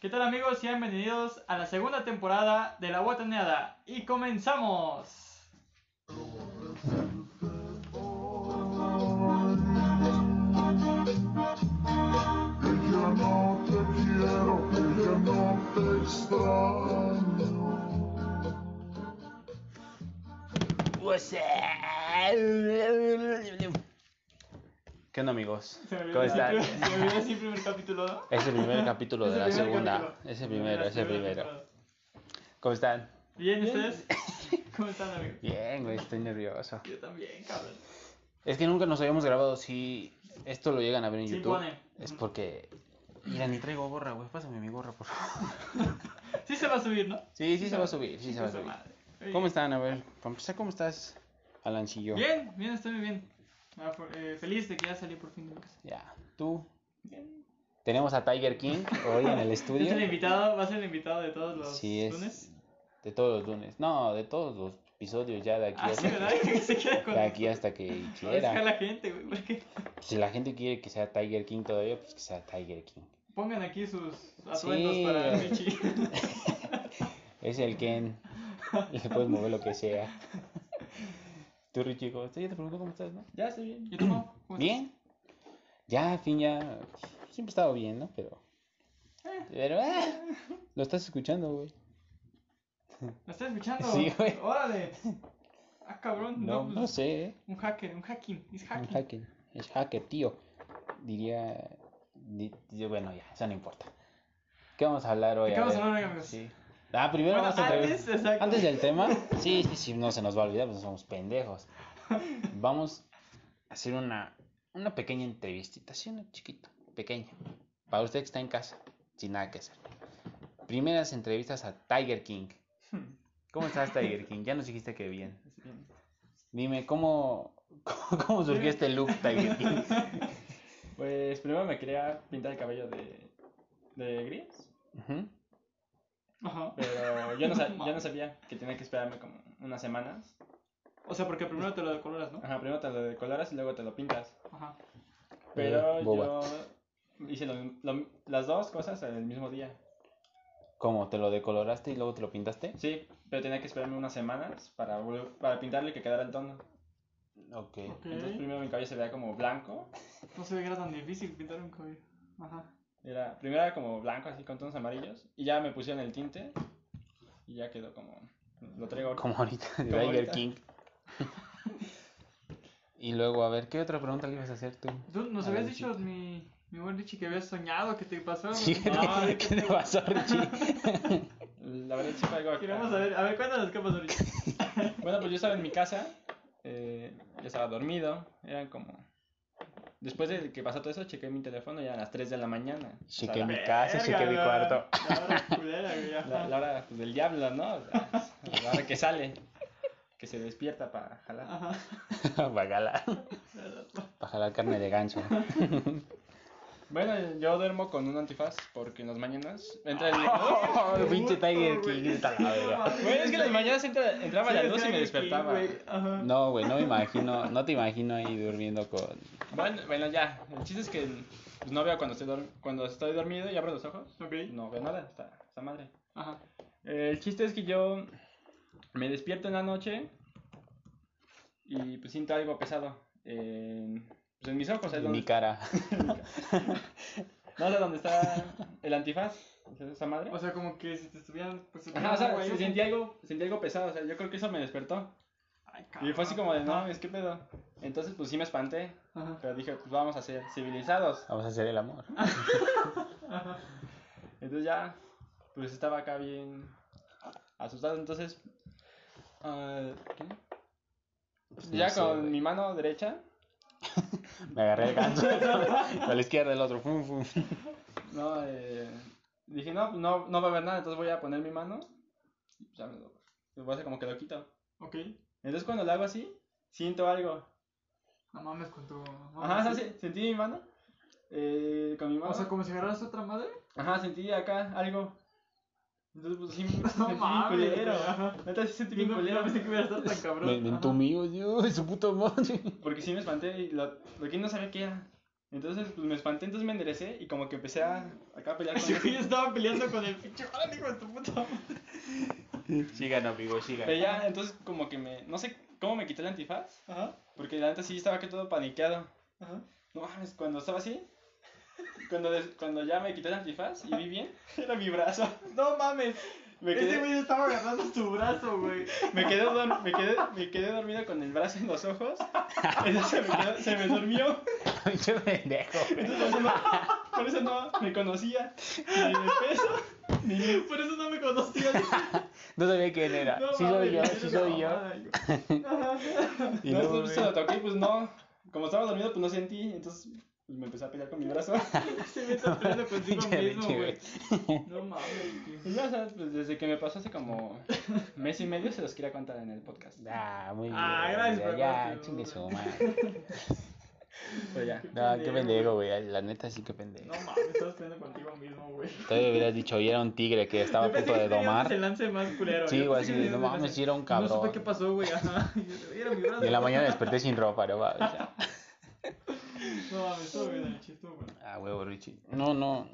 ¿Qué tal amigos? Sean bienvenidos a la segunda temporada de La Botaneada. Y comenzamos. Que ya no te quiero, que ya no te extraño. ¿Qué onda amigos? ¿Cómo están? primer- Se me olvidó decir primer capítulo, ¿no? Es el primer capítulo de Es la el segunda. Es el primero, es el primero. ¿Cómo están? Bien, ¿y ustedes? ¿Cómo están, amigos? Bien, güey, estoy nervioso. Yo también, cabrón. Es que nunca nos habíamos grabado. Si esto lo llegan a ver en YouTube, pone. es porque. Mira, ni traigo gorra, güey. Pásame mi gorra, por favor. Sí se va a subir, ¿no? Sí, sí se va a subir, sí se va a Su subir. ¿Cómo están? A ver, para empezar, ¿cómo estás, Alancillo? Bien, bien, estoy muy bien. Ah, por- eh, feliz de que ya salí por fin de casa. Ya, tú. Bien. Tenemos a Tiger King hoy en el ¿Es estudio. el invitado? ¿Va a ser el invitado de todos los Sí, es. lunes? De todos los lunes. No, de todos los episodios ya de aquí Ah, sí, hasta, ¿verdad? Que se queda con de aquí hasta que quiera. la gente, güey. porque- Si la gente quiere que sea Tiger King todavía, pues que sea Tiger King. Pongan aquí sus atuendos Sí. para Michi. Es el Ken. Le puedes mover lo que sea. Tú, Richie, ¿cómo estás? Ya te pregunto cómo estás, ¿no? ya estoy bien. ¿Y tú? ¿Cómo estás? Bien. Ya, al fin, ya. Siempre he estado bien, ¿no? Pero. Pero, ah, Lo estás escuchando, güey. ¿Me estás escuchando? Sí, güey. Órale. Ah, cabrón. No, pues, no sé, ¿eh? Un hacker, un hacking. Es Un hacking. hacker. Es hacker, tío. Diría. di- di- bueno, ya, eso no importa. ¿Qué vamos a hablar hoy? ¿De qué vamos a hablar hoy, amigos? Sí. Ah, primero Bueno, vamos a antes, exacto. Antes del tema. Sí, sí, sí, no se nos va a olvidar, pues somos pendejos. Vamos a hacer una, una pequeña entrevistita, así una chiquita, pequeña. Para usted que está en casa, sin nada que hacer. Primeras entrevistas a Tiger King. ¿Cómo estás, Tiger King? Ya nos dijiste que bien. Dime, ¿cómo, cómo, cómo surgió este look, Tiger King? Pues primero me quería pintar el cabello de, de gris. Ajá. pero yo no, sa- yo no sabía que tenía que esperarme como unas semanas. O sea, porque primero te lo decoloras, ¿no? Ajá, primero te lo decoloras y luego te lo pintas. Ajá. Pero Eh, yo hice lo- lo- las dos cosas el mismo día. ¿Cómo? ¿Te lo decoloraste y luego te lo pintaste? Sí, pero tenía que esperarme unas semanas para, para pintarle y que quedara el tono. Ok. Ok. Entonces primero mi cabello se veía como blanco. No se ve que era tan difícil pintar un cabello. Ajá. Era, primero era como blanco así con tonos amarillos. Y ya me pusieron el tinte. Y ya quedó como... Lo traigo Como ahorita, de Como Tiger ahorita. King. y luego, a ver, ¿qué otra pregunta le ibas a hacer tú? Tú nos A habías ver, dicho, sí. mi, mi buen Richie, que habías soñado, que te pasó. Sí, ¿qué, No, te, ¿qué te pasó, Richie? La verdad sí fue algo acá. Queremos saber, a ver, cuéntanos qué pasó, Richie. Bueno, pues yo estaba en mi casa, eh, ya estaba dormido, eran como... Después de que pasó todo eso, chequé mi teléfono, ya eran las 3 de la mañana. O sea, Chequé mi casa, chequé mi cuarto. La hora culera, la- la hora pues, del diablo, ¿no? O sea, la hora que sale, que se despierta para jalar. Para jalar, para jalar carne de ganso. Bueno, yo duermo con un antifaz porque en las mañanas entra el... Oh, pinche Tiger King, está la verga. Bueno, es que en las mañanas entra- entraba la luz y me despertaba. güey. No, güey, no me imagino, no te imagino ahí durmiendo con... Bueno, bueno, ya, el chiste es que pues, no veo cuando estoy, dor- cuando estoy dormido y abro los ojos. No veo nada, está, está madre. Ajá. Eh, el chiste es que yo me despierto en la noche y pues siento algo pesado pues, en mis ojos. ahí En donde- mi cara. No sé dónde está el antifaz, o sea, esa madre. O sea, como que si te estuvieran. Pues, Ajá, o sea, güey, sentí algo, sentí algo pesado, o sea, yo creo que eso me despertó. Ay, Y fue así como de, no, es que pedo. Entonces, pues sí me espanté, Ajá. pero dije, pues vamos a ser civilizados. Vamos a hacer el amor. Entonces ya, pues estaba acá bien asustado. Entonces, ah, ¿qué? Pues, ya no sé, con güey. mi mano derecha, Me agarré el ganso. A la izquierda el otro. Fum, fum. no, eh, dije, no, no, no va a haber nada, entonces voy a poner mi mano. Y pues ya me lo, voy a hacer como que lo quito. Ok. Entonces cuando lo hago así, siento algo. No mames con tu. no Ajá, mames, ¿sabes? sentí mi mano. Eh, con mi mano. O sea, como si agarras otra madre. Ajá, sentí acá algo. Entonces, pues sí, No sentí bien mames, culero. Neta, sí sentí Yo bien culero. pensé que hubiera estado tan cabrón. Me, me Dios, su puta madre. Porque sí me espanté y lo, lo que no sabía qué era. Entonces, pues me espanté, entonces me enderecé y como que empecé a acá a pelear con él. güey estaba peleando con el pinche hijo de tu puta madre. Sigan, amigos, sigan. Pero ya, entonces como que me, no sé cómo me quité el antifaz, Ajá, porque la neta sí estaba aquí todo paniqueado. ajá. No mames, cuando estaba así, cuando, des- cuando ya me quité el antifaz y vi bien, era mi brazo. No mames. Me Ese quedé, güey estaba agarrando su brazo, güey. me quedé, me quedé, me quedé dormido con el brazo en los ojos. Entonces se me, quedó- se me durmió. Pinche pendejo. Entonces por eso, no, por eso no me conocía. Ni de peso, ni. Por eso no me conocías. No sabía quién era. No sí mames, soy yo, sí soy yo. Y no, luego, entonces se lo toqué y pues no. Como estaba dormido, pues no sentí. Entonces pues, me empecé a pelear con mi brazo. Se me está peleando contigo Pinche mismo, güey. No mames, tío. Y ya, o sea, pues desde que me pasó hace como mes y medio se los quería contar en el podcast. Ah, muy bien. Ah, gracias ya, por Ya, chingue su madre. Pero ya. No, qué pendejo, güey. La neta sí que pendejo. No mames, estás peleando contigo mismo, güey. Todavía hubieras dicho, oye, era un tigre que estaba a punto de domar. El lance más culero. Sí, güey, así no mames, era un No cabrón. supe qué pasó, güey. Ajá. Era mi brazo. Y en la mañana desperté sin ropa, no mames. No bien el chiste, estuvo. Ah, huevo, Richie. No, no.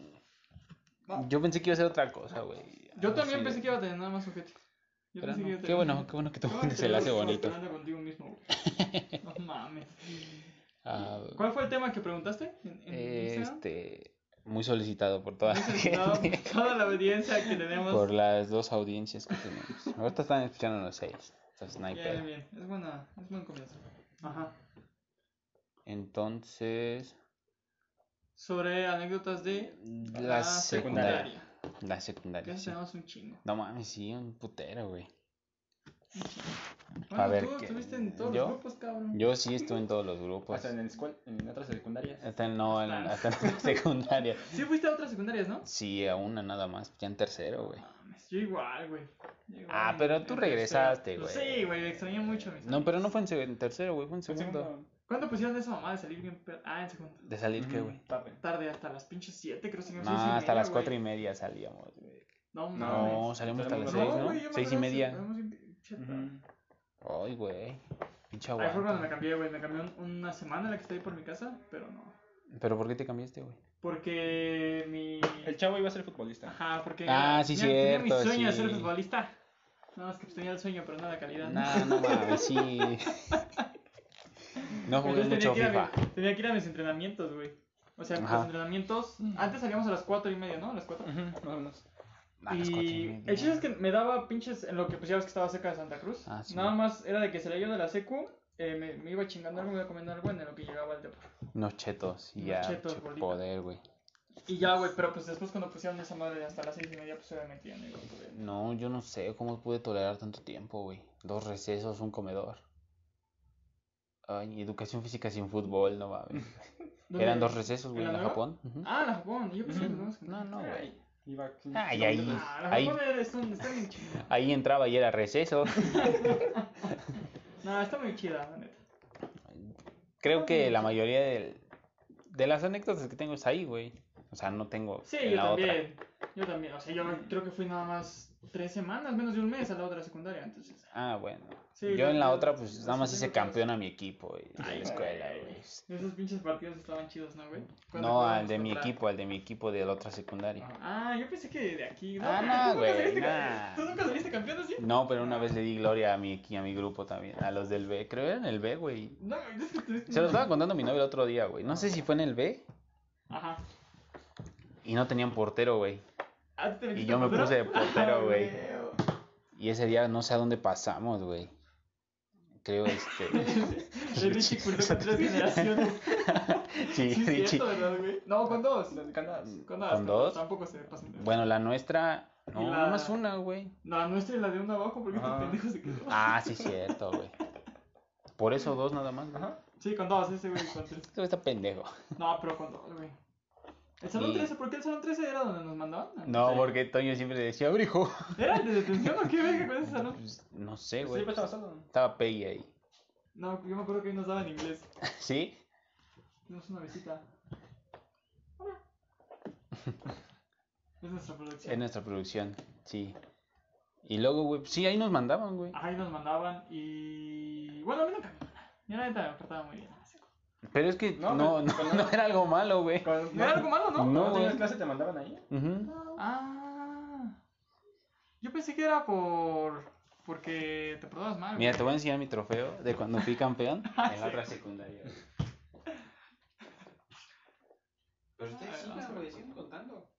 Yo pensé que iba a ser otra cosa, güey. Yo también pensé de- que iba a tener nada más. Yo pensé que no. iba a Qué bueno, qué bueno que tu se la hace bonito. contigo mismo, güey. No mames. Ah, ¿Cuál fue el tema que preguntaste en, en Instagram? este. Muy solicitado por toda Muy solicitado gente. por toda la audiencia que tenemos. Por las dos audiencias que tenemos. Ahorita están escuchando los seis. Entonces, no hay Bien, bien. Es buena, es buen comienzo. Ajá. Entonces. Sobre anécdotas de La secundaria. La Que secundaria. eso sí. tenemos un chingo. No mames, sí, un putero, güey. Bueno, ver, tú ¿qué- estuviste en todos yo? los grupos, cabrón. Yo sí estuve en todos los grupos. Hasta en, el escuel- en otras secundarias. Hasta en- no, en, Hasta- hasta en la secundaria. Sí fuiste a otras secundarias, ¿no? Sí, a una nada más. Ya en tercero, güey. Mames, yo igual, güey. Ah, pero tú regresaste, tercero. güey. Sí, güey, extrañé mucho a mis No, pero no fue en, en tercero, güey. Fue en segundo. segundo. ¿Cuándo pusieron esa mamá de salir bien? Ah, en segundo. De salir, ¿qué, güey? Tarde. Tarde, hasta las pinches 7, creo que No, hasta media, las güey. cuatro y media salíamos, güey. No, No. No, salimos hasta las Salimos seis, a ¿no? güey, yo me Seis y acuerdo que media. Salimos bien pinche tarde. Ujú. Ay, güey. Pinche Ahí fue cuando me cambié, güey. Me cambié un- una semana en la que estoy por mi casa, pero no. ¿Pero por qué te cambiaste, güey? Porque mi. El chavo iba a ser futbolista. Ajá, porque. Ah, sí, tenía, tenía mi cierto, sueño de sí. ser futbolista. Nada más que pues, tenía el sueño, pero no la calidad. Nah, no mames, sí. No jugué Entonces mucho tenía que, FIFA. mi- tenía que ir a mis entrenamientos, güey. O sea, Ajá. los entrenamientos. Antes salíamos a las 4 y media, ¿no? A las 4. Ujú, más y el chiste es que me daba pinches en lo que pues ya ves que estaba cerca de Santa Cruz. Ah, sí. Nada más era de que salía yo de la secu, eh, me, me iba chingando algo, me iba comiendo algo en lo que llegaba al depo. Unos chetos y ya. chetos, che, poder, güey. Y ya, güey, pero pues después cuando pusieron esa madre hasta las 6 y media, pues obviamente ya no iba a poder. No, yo no sé cómo pude tolerar tanto tiempo, güey. Dos recesos, un comedor. Ay, educación física sin fútbol, no mames. Eran dos recesos, güey, ¿En en la? Japón. Ah, la Japón, yo pensé que Ujú. no es- No, no, güey. Iba Ay, ahí. Ah, Ahí. Un, está bien chida. Ahí entraba y era receso. No, está muy chida, la neta. Creo que la mayoría de las anécdotas que tengo es ahí, güey. O sea, no tengo Sí, en yo la otra. también. Yo también. O sea, yo creo que fui nada más tres semanas, menos de un mes a la otra secundaria, entonces. Ah, bueno. Sí, yo en la otra, pues nada más hice campeón a mi equipo, de Ay, la escuela, güey. Esos pinches partidos estaban chidos, ¿no, güey? No, al de mi contra- equipo, al de mi equipo de la otra secundaria. Ah, yo pensé que de aquí. Ah, ¿tú no, güey, nah. ¿Tú nunca saliste campeón así? No, pero una vez le di gloria a mi, a mi grupo también, a los del B. Creo que era en el B, güey. No, es que tuviste. Se lo estaba contando a mi novio el otro día, güey. No sé si fue en el B Ajá. y no tenían portero, güey. Ah, ¿tú te Y yo me puse de portero, Ah, güey. Y ese día no sé a dónde pasamos, güey. Creo este. Richie cursó con tres generaciones. sí, Sí, es Richie. cierto, ¿verdad, güey? No, con dos. Con dos. ¿Con dos? Tampoco se pasan de- Bueno, la nuestra. No, la- nada más una, güey. No, la nuestra y la de uno abajo, porque este Ajá. pendejo se quedó. Ah, sí, cierto, güey. Por eso dos nada más, güey. Ajá. Sí, con dos, ese güey con tres. Este güey está pendejo. No, pero con dos, güey. El salón Y- 13, ¿por qué el salón 13 era donde nos mandaban? No, porque Toño siempre decía, abrijo. ¿Era el de detención o qué verga con ese salón? Pues, no sé, Sí, güey. pues estaba solo. Estaba Peggy ahí. No, yo me acuerdo que ahí nos daban inglés. ¿Sí? Tenemos una visita. Hola. Es nuestra producción. Es nuestra producción, sí. Y luego, güey, pues, sí, ahí nos mandaban, güey. Ahí nos mandaban y. Bueno, a mí nunca me mandaban. Yo la neta me portaba muy bien. Pero es que no, No, no, era algo malo, güey. ¿No era algo malo, no? No, cuando tenías güey. clase te mandaban ahí. Ujú. Ah. Yo pensé que era por. Porque te portabas mal. Mira, güey. te voy a enseñar mi trofeo de cuando fui campeón Ah, en la otra secundaria. Pero ustedes sigan, güey, güey, sigan contando.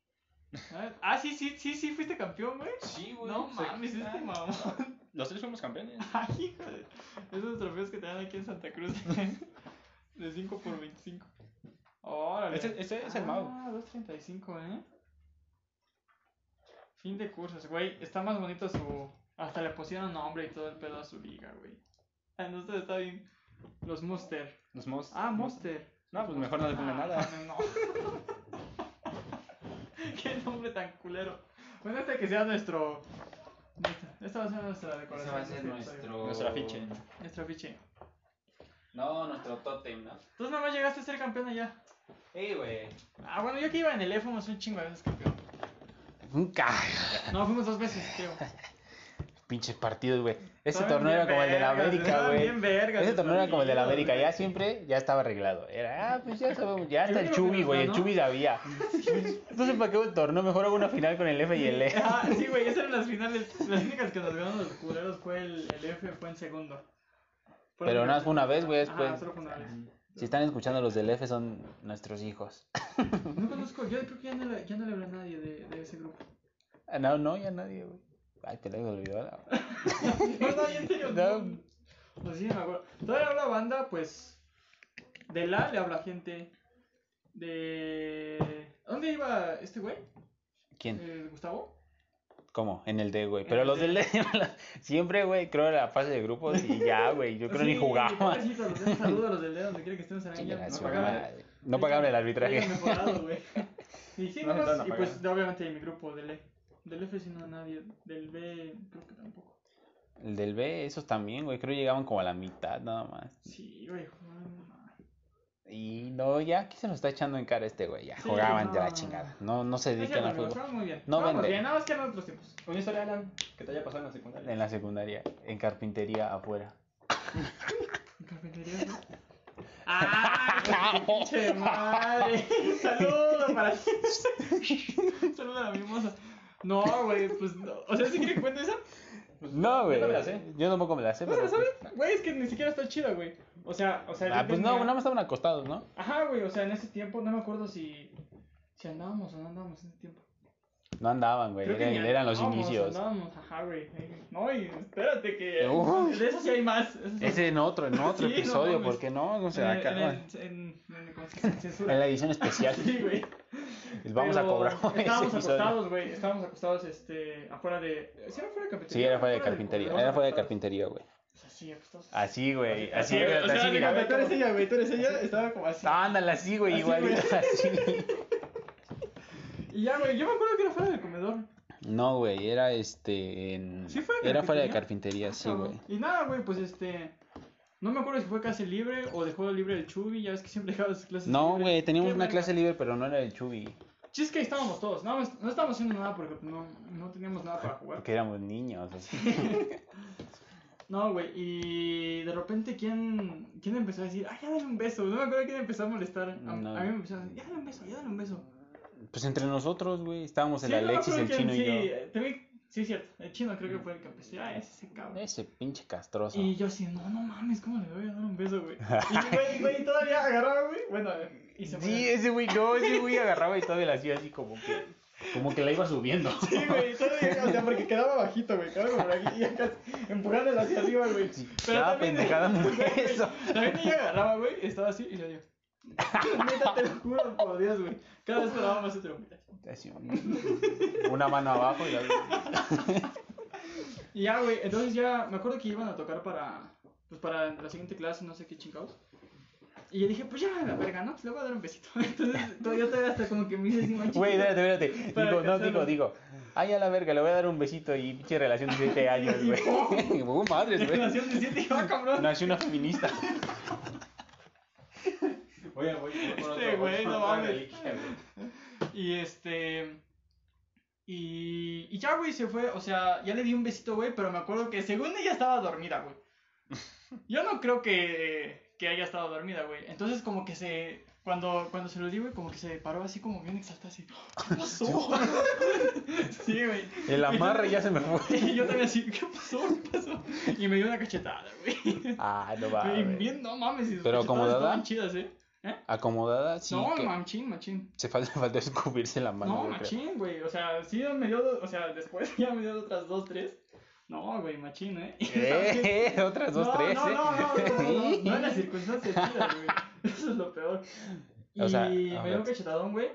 A ver. Ah, sí, sí, sí, sí, fuiste campeón, güey. Sí, No mames, este mamón. Los tres fuimos campeones. Ay, hijo de... Esos trofeos que te dan aquí en Santa Cruz. De 5 por 25. Órale. Ese- ese es el Mau. Ah, 2.35, ¿eh? Fin de cursos, güey. Está más bonito su... Hasta le pusieron nombre y todo el pedo a su liga, güey. Ah, no, esto está bien. Los Monster. Los most. Ah, Monster. No, pues mejor no le pongan Ah, nada. No, no. Qué nombre tan culero. Bueno, este que sea nuestro... Esta va a ser nuestra decoración. Ese va a ser este nuestro... Nuestro afiche. Nuestro afiche. No, nuestro tótem, ¿no? Entonces nada más llegaste a ser campeón allá. Ey, güey. Ah, bueno, yo que iba en el E fuimos un chingo de veces campeón. Nunca. No, fuimos dos veces, creo. Pinches partidos, güey. Ese Estaban torneo bien era como el de la vergas, América, güey. bien vergas Ese torneo era como el de la América. Ya siempre, ya estaba arreglado. Era, ah, pues ya sabemos, ya hasta El el único que Chubi, nos güey. El ganó- Chubi sabía. No sé para qué el torneo, mejor hago una final con el F y el E. Ah, sí, güey, esas eran las finales. Las únicas que nos ganaron los culeros fue el, el F, fue en segundo. Pero nada más las- fue una vez, güey, Ajá, después. solo fue una vez. Si están escuchando los del F son nuestros hijos. No conozco, yo creo que ya no le, ya no le hablé a nadie de, de ese grupo. Ah, No, no, ya nadie, güey. Ay, te lo olvidó. la- No, no, en serio, No. no. Pues sí, me acuerdo. Todavía habla banda, pues. De la le habla gente. De. ¿A ¿Dónde iba este güey? ¿Quién? ¿El Gustavo? ¿Cómo? En el D, güey. En Pero los D. del D siempre, güey, creo era la fase de grupos y ya, güey. Yo creo ni Sí, los de- Un saludo a los del dedo donde quiera que estén en No pagaban. No pagaban el arbitraje. Mejorado, güey. Y sí, No, no, no y pues obviamente mi grupo del E. Del F sí no nadie. Del B creo que tampoco. El del B, esos también, güey. Creo llegaban como a la mitad nada más. Sí, güey, mal. Y no, ya aquí se nos está echando en cara este güey. Ya Sí, jugaban de no. la chingada. No, no se dedican al fútbol. muy bien. No Vamos venden. bien, nada más que eran otros tiempos. Una historia, Alan, que te haya pasado en la secundaria. En la secundaria, en carpintería afuera. ¿En cafetería, güey? ¡Ah! ¡Pinche madre! ¡Saludos para Saludos a la mimosa. No, güey, pues no. O sea, ¿sí quiere que cuente esa? Pues, No, güey. Yo no me la sé. Yo tampoco me la sé, ¿No pero. la sabes? Güey, es que ni siquiera está chida, güey. O sea, o sea. Ah, pues no, tenía- nada más estaban acostados, ¿no? Ajá, güey, o sea, en ese tiempo no me acuerdo si. Si andábamos o no andábamos en ese tiempo. No andaban, güey. Que Eran, los inicios. Andábamos, ajá, güey. No, y espérate que. Uy. De eso sí hay más. eso sí- Ese en otro, en otro Sí, no episodio, mames. ¿por qué no? O en, sea, el- acá, en, el- en, en- ¿cómo se? En la edición especial. Sí, güey. Les vamos a cobrar Estábamos acostados, güey. Estábamos acostados, este, afuera de. ¿Sí era fuera de cafetería? Sí, era fuera de carpintería. Era fuera de carpintería, güey. Así, acostados. Así, güey. Así, güey, güey. O sea, así, mira. tú eres ella, güey. Tú eres ella. Estaba como así. Ándale, así, güey, Así, igualito, güey. así. Y ya, güey. Yo me acuerdo que era fuera del comedor. No, güey, era este. En... ¿Sí fue Era fuera de carpintería? carpintería, sí, Cabrón. güey. Y nada, güey, pues este. No me acuerdo si fue clase libre o de juego libre el Chubi. Ya ves que siempre dejaba sus clases No, libres. güey, teníamos una clase libre, pero no era el Chubi. Sí, es que ahí estábamos todos. No, no estábamos haciendo nada porque pues, no, no teníamos nada para jugar. Porque éramos niños. así. No, güey, y de repente, ¿quién, ¿quién empezó a decir, ah, ya dale un beso? No me acuerdo quién empezó a molestar. A, No. a mí me empezó a decir, ya dale un beso, ya dale un beso. Pues entre nosotros, güey. Estábamos el Sí, no Alexis, acuerdo el chino sí, y yo. también- sí, es cierto. El chino creo que fue el que empezó. Ah, ese, cabrón. Ese pinche castroso. Y yo así, no, no mames, ¿cómo le voy a dar un beso, güey? Y güey, güey, todavía agarraba, güey. Bueno, y se fue. Sí, ese güey, no, ese güey agarraba y todavía le hacía así como que. Como que la iba subiendo. Sí, güey, todavía, o sea, porque quedaba bajito, güey, quedaba por aquí y acá empujándolo hacia arriba, güey. Pero Cada también, pendejada beso. También ella agarraba, güey, estaba así y le dio. Neta, te lo juro por Dios, güey. Cada vez esperaba más. Así, una mano abajo y la otra. Y ya, güey, entonces ya me acuerdo que iban a tocar para, pues para la siguiente clase, no sé qué chingados. Y yo dije, pues ya, la verga, ¿no? Pues le voy a dar un besito. Entonces, todavía todavía hasta como que me hice así más Güey, espérate, espérate. Para Digo, no, digo, digo. Ay, a la verga, le voy a dar un besito y pinche relación de 7 años, güey. Uh, madres, güey. Relación de siete, ah, cabrón. Nació una feminista. Voy a, voy, por Este güey, por no otra mames. reliquia, güey. Y este. Y, y ya, güey, se fue. O sea, ya le di un besito, güey, pero me acuerdo que según ella estaba dormida, güey. Yo no creo que, que haya estado dormida, güey. Entonces, como que se. Cuando, cuando se lo di, güey, como que se paró así, como bien exaltada, así. ¿Qué pasó? sí, güey. El amarre ya se me fue. Y yo también así, ¿qué pasó? ¿Qué pasó? Y me dio una cachetada, güey. Ah, no Y mames. bien, no mames, y Pero acomodada. chidas, ¿eh? ¿Eh? Acomodada, sí. no, que machín, machín. se falta, falta escupirse la mano. No, machín, güey. O sea, sí me dio, o sea, después ya me dio otras dos, tres. No, güey, machín, ¿eh? Eh, otras dos, no, tres, no, ¿eh? no, no, no, no, no, no en las circunstancias chidas, güey. Eso es lo peor. Y O sea, me dio un cachetadón, güey.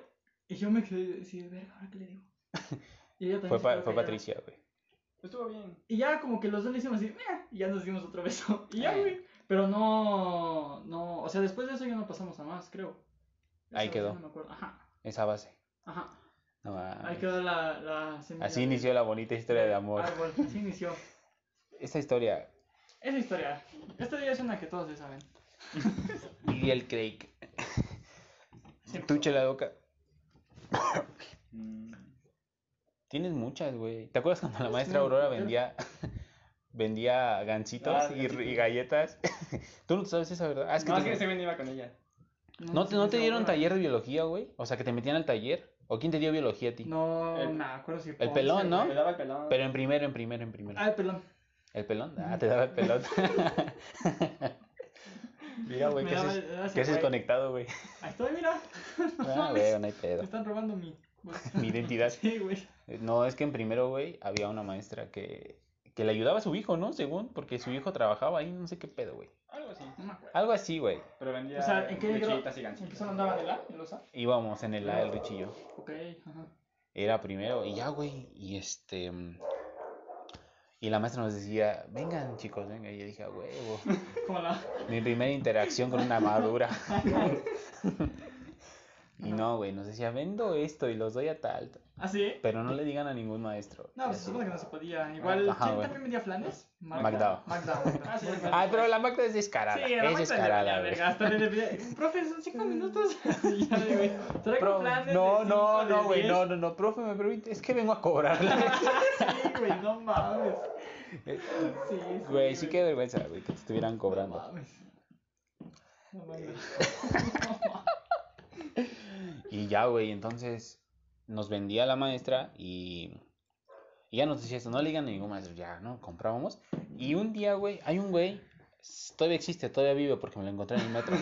Y yo me quedé así, verga, ¿ahora qué le digo? Y ella también Fue, pa- fue. Patricia, güey. Estuvo bien. Y ya como que los dos le hicimos así, "Meh", y ya nos dimos otro beso. Y ya, Eh. güey. Pero no, no, o sea, después de eso ya no pasamos a más, creo. Esa Ahí quedó. No me acuerdo. Ajá, Esa base. ajá. No mames. Ahí quedó la, la semilla Así de- inició la bonita historia de amor. árbol. Así inició. Esta historia. Esa historia. Esta ya es una que todos ya saben. Y el Craig. Tú, chela boca. Mm. Tienes muchas, güey. ¿Te acuerdas cuando la maestra Aurora vendía vendía gancitos Ah, y, y galletas? Tú no sabes esa, ¿verdad? Ah, es que no, te- es que ese no iba con ella. ¿No, te, ¿No te dieron taller de biología, güey? O sea, que te metían al taller. ¿O quién te dio biología a ti? No, El- me acuerdo si el pelón, ¿no? Le daba el pelón. Pero en primero, en primero, en primero. Ah, el pelón. ¿El pelón? Ah, te daba el pelón. Mira, güey, Me ¿qué haces, ¿qué haces güey. conectado, güey? Ahí estoy, mira. No Ah, güey, no hay Me pedo. están robando mi. Mi identidad. Sí, güey. No, es que en primero, güey, había una maestra que, que le ayudaba a su hijo, ¿no? Según, porque su hijo trabajaba ahí, no sé qué pedo, güey. Algo así. No me acuerdo. Algo así, güey. Pero vendía O sea, ¿en qué lechitas y ¿En qué andaba de la? ¿En los A? Íbamos en el A del Richillo. Ok, ajá. Era primero, y ya, güey, y este... Y la maestra nos decía, vengan, chicos, venga. Y yo dije, a huevo. Mi primera interacción con una madura. y no, güey, nos decía, vendo esto y los doy a tal. ¿Ah, sí? Pero no le digan a ningún maestro. No, pues supone que no se podía. Igual, Ajá, ¿quién güey. también vendía flanes? Magda. Ah, sí. Ay, pero la Magda es descarada. Sí, la es descarada, le güey. Hasta le profe, son cinco minutos. Y ya, Pro- planes de no, no, no, güey, no, no, no, profe, me permite, es que vengo a cobrarle. Sí, güey, no mames. Sí, sí. Güey, sí que vergüenza, güey, que te estuvieran No cobrando. mames. No mames. Y ya, güey, entonces nos vendía la maestra y, y ya nos decía esto, no le digan a ningún maestro, ya, ¿no? Comprábamos. Y un día, güey, hay un güey, todavía existe, todavía vive porque me lo encontré en el metro.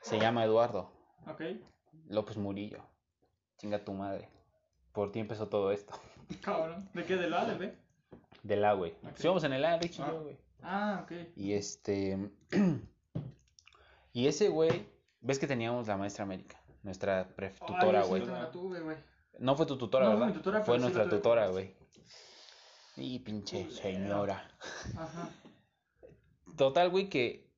Se llama Eduardo Ok, López Murillo. Chinga tu madre. Por ti empezó todo esto. cabrón. ¿De qué? ¿Del A, del B? Del A, güey. Ok. Estuvimos en el A, Rich y Ah. yo, güey. Ah, ok. Y este. y ese güey. ¿Ves que teníamos la maestra América? Nuestra pref- tutora, güey. yo la tuve, güey. No fue tu tutora, No, fue ¿verdad? mi tutora, fue sí nuestra tutora, güey. Y pinche señora. Ajá, Total, güey, que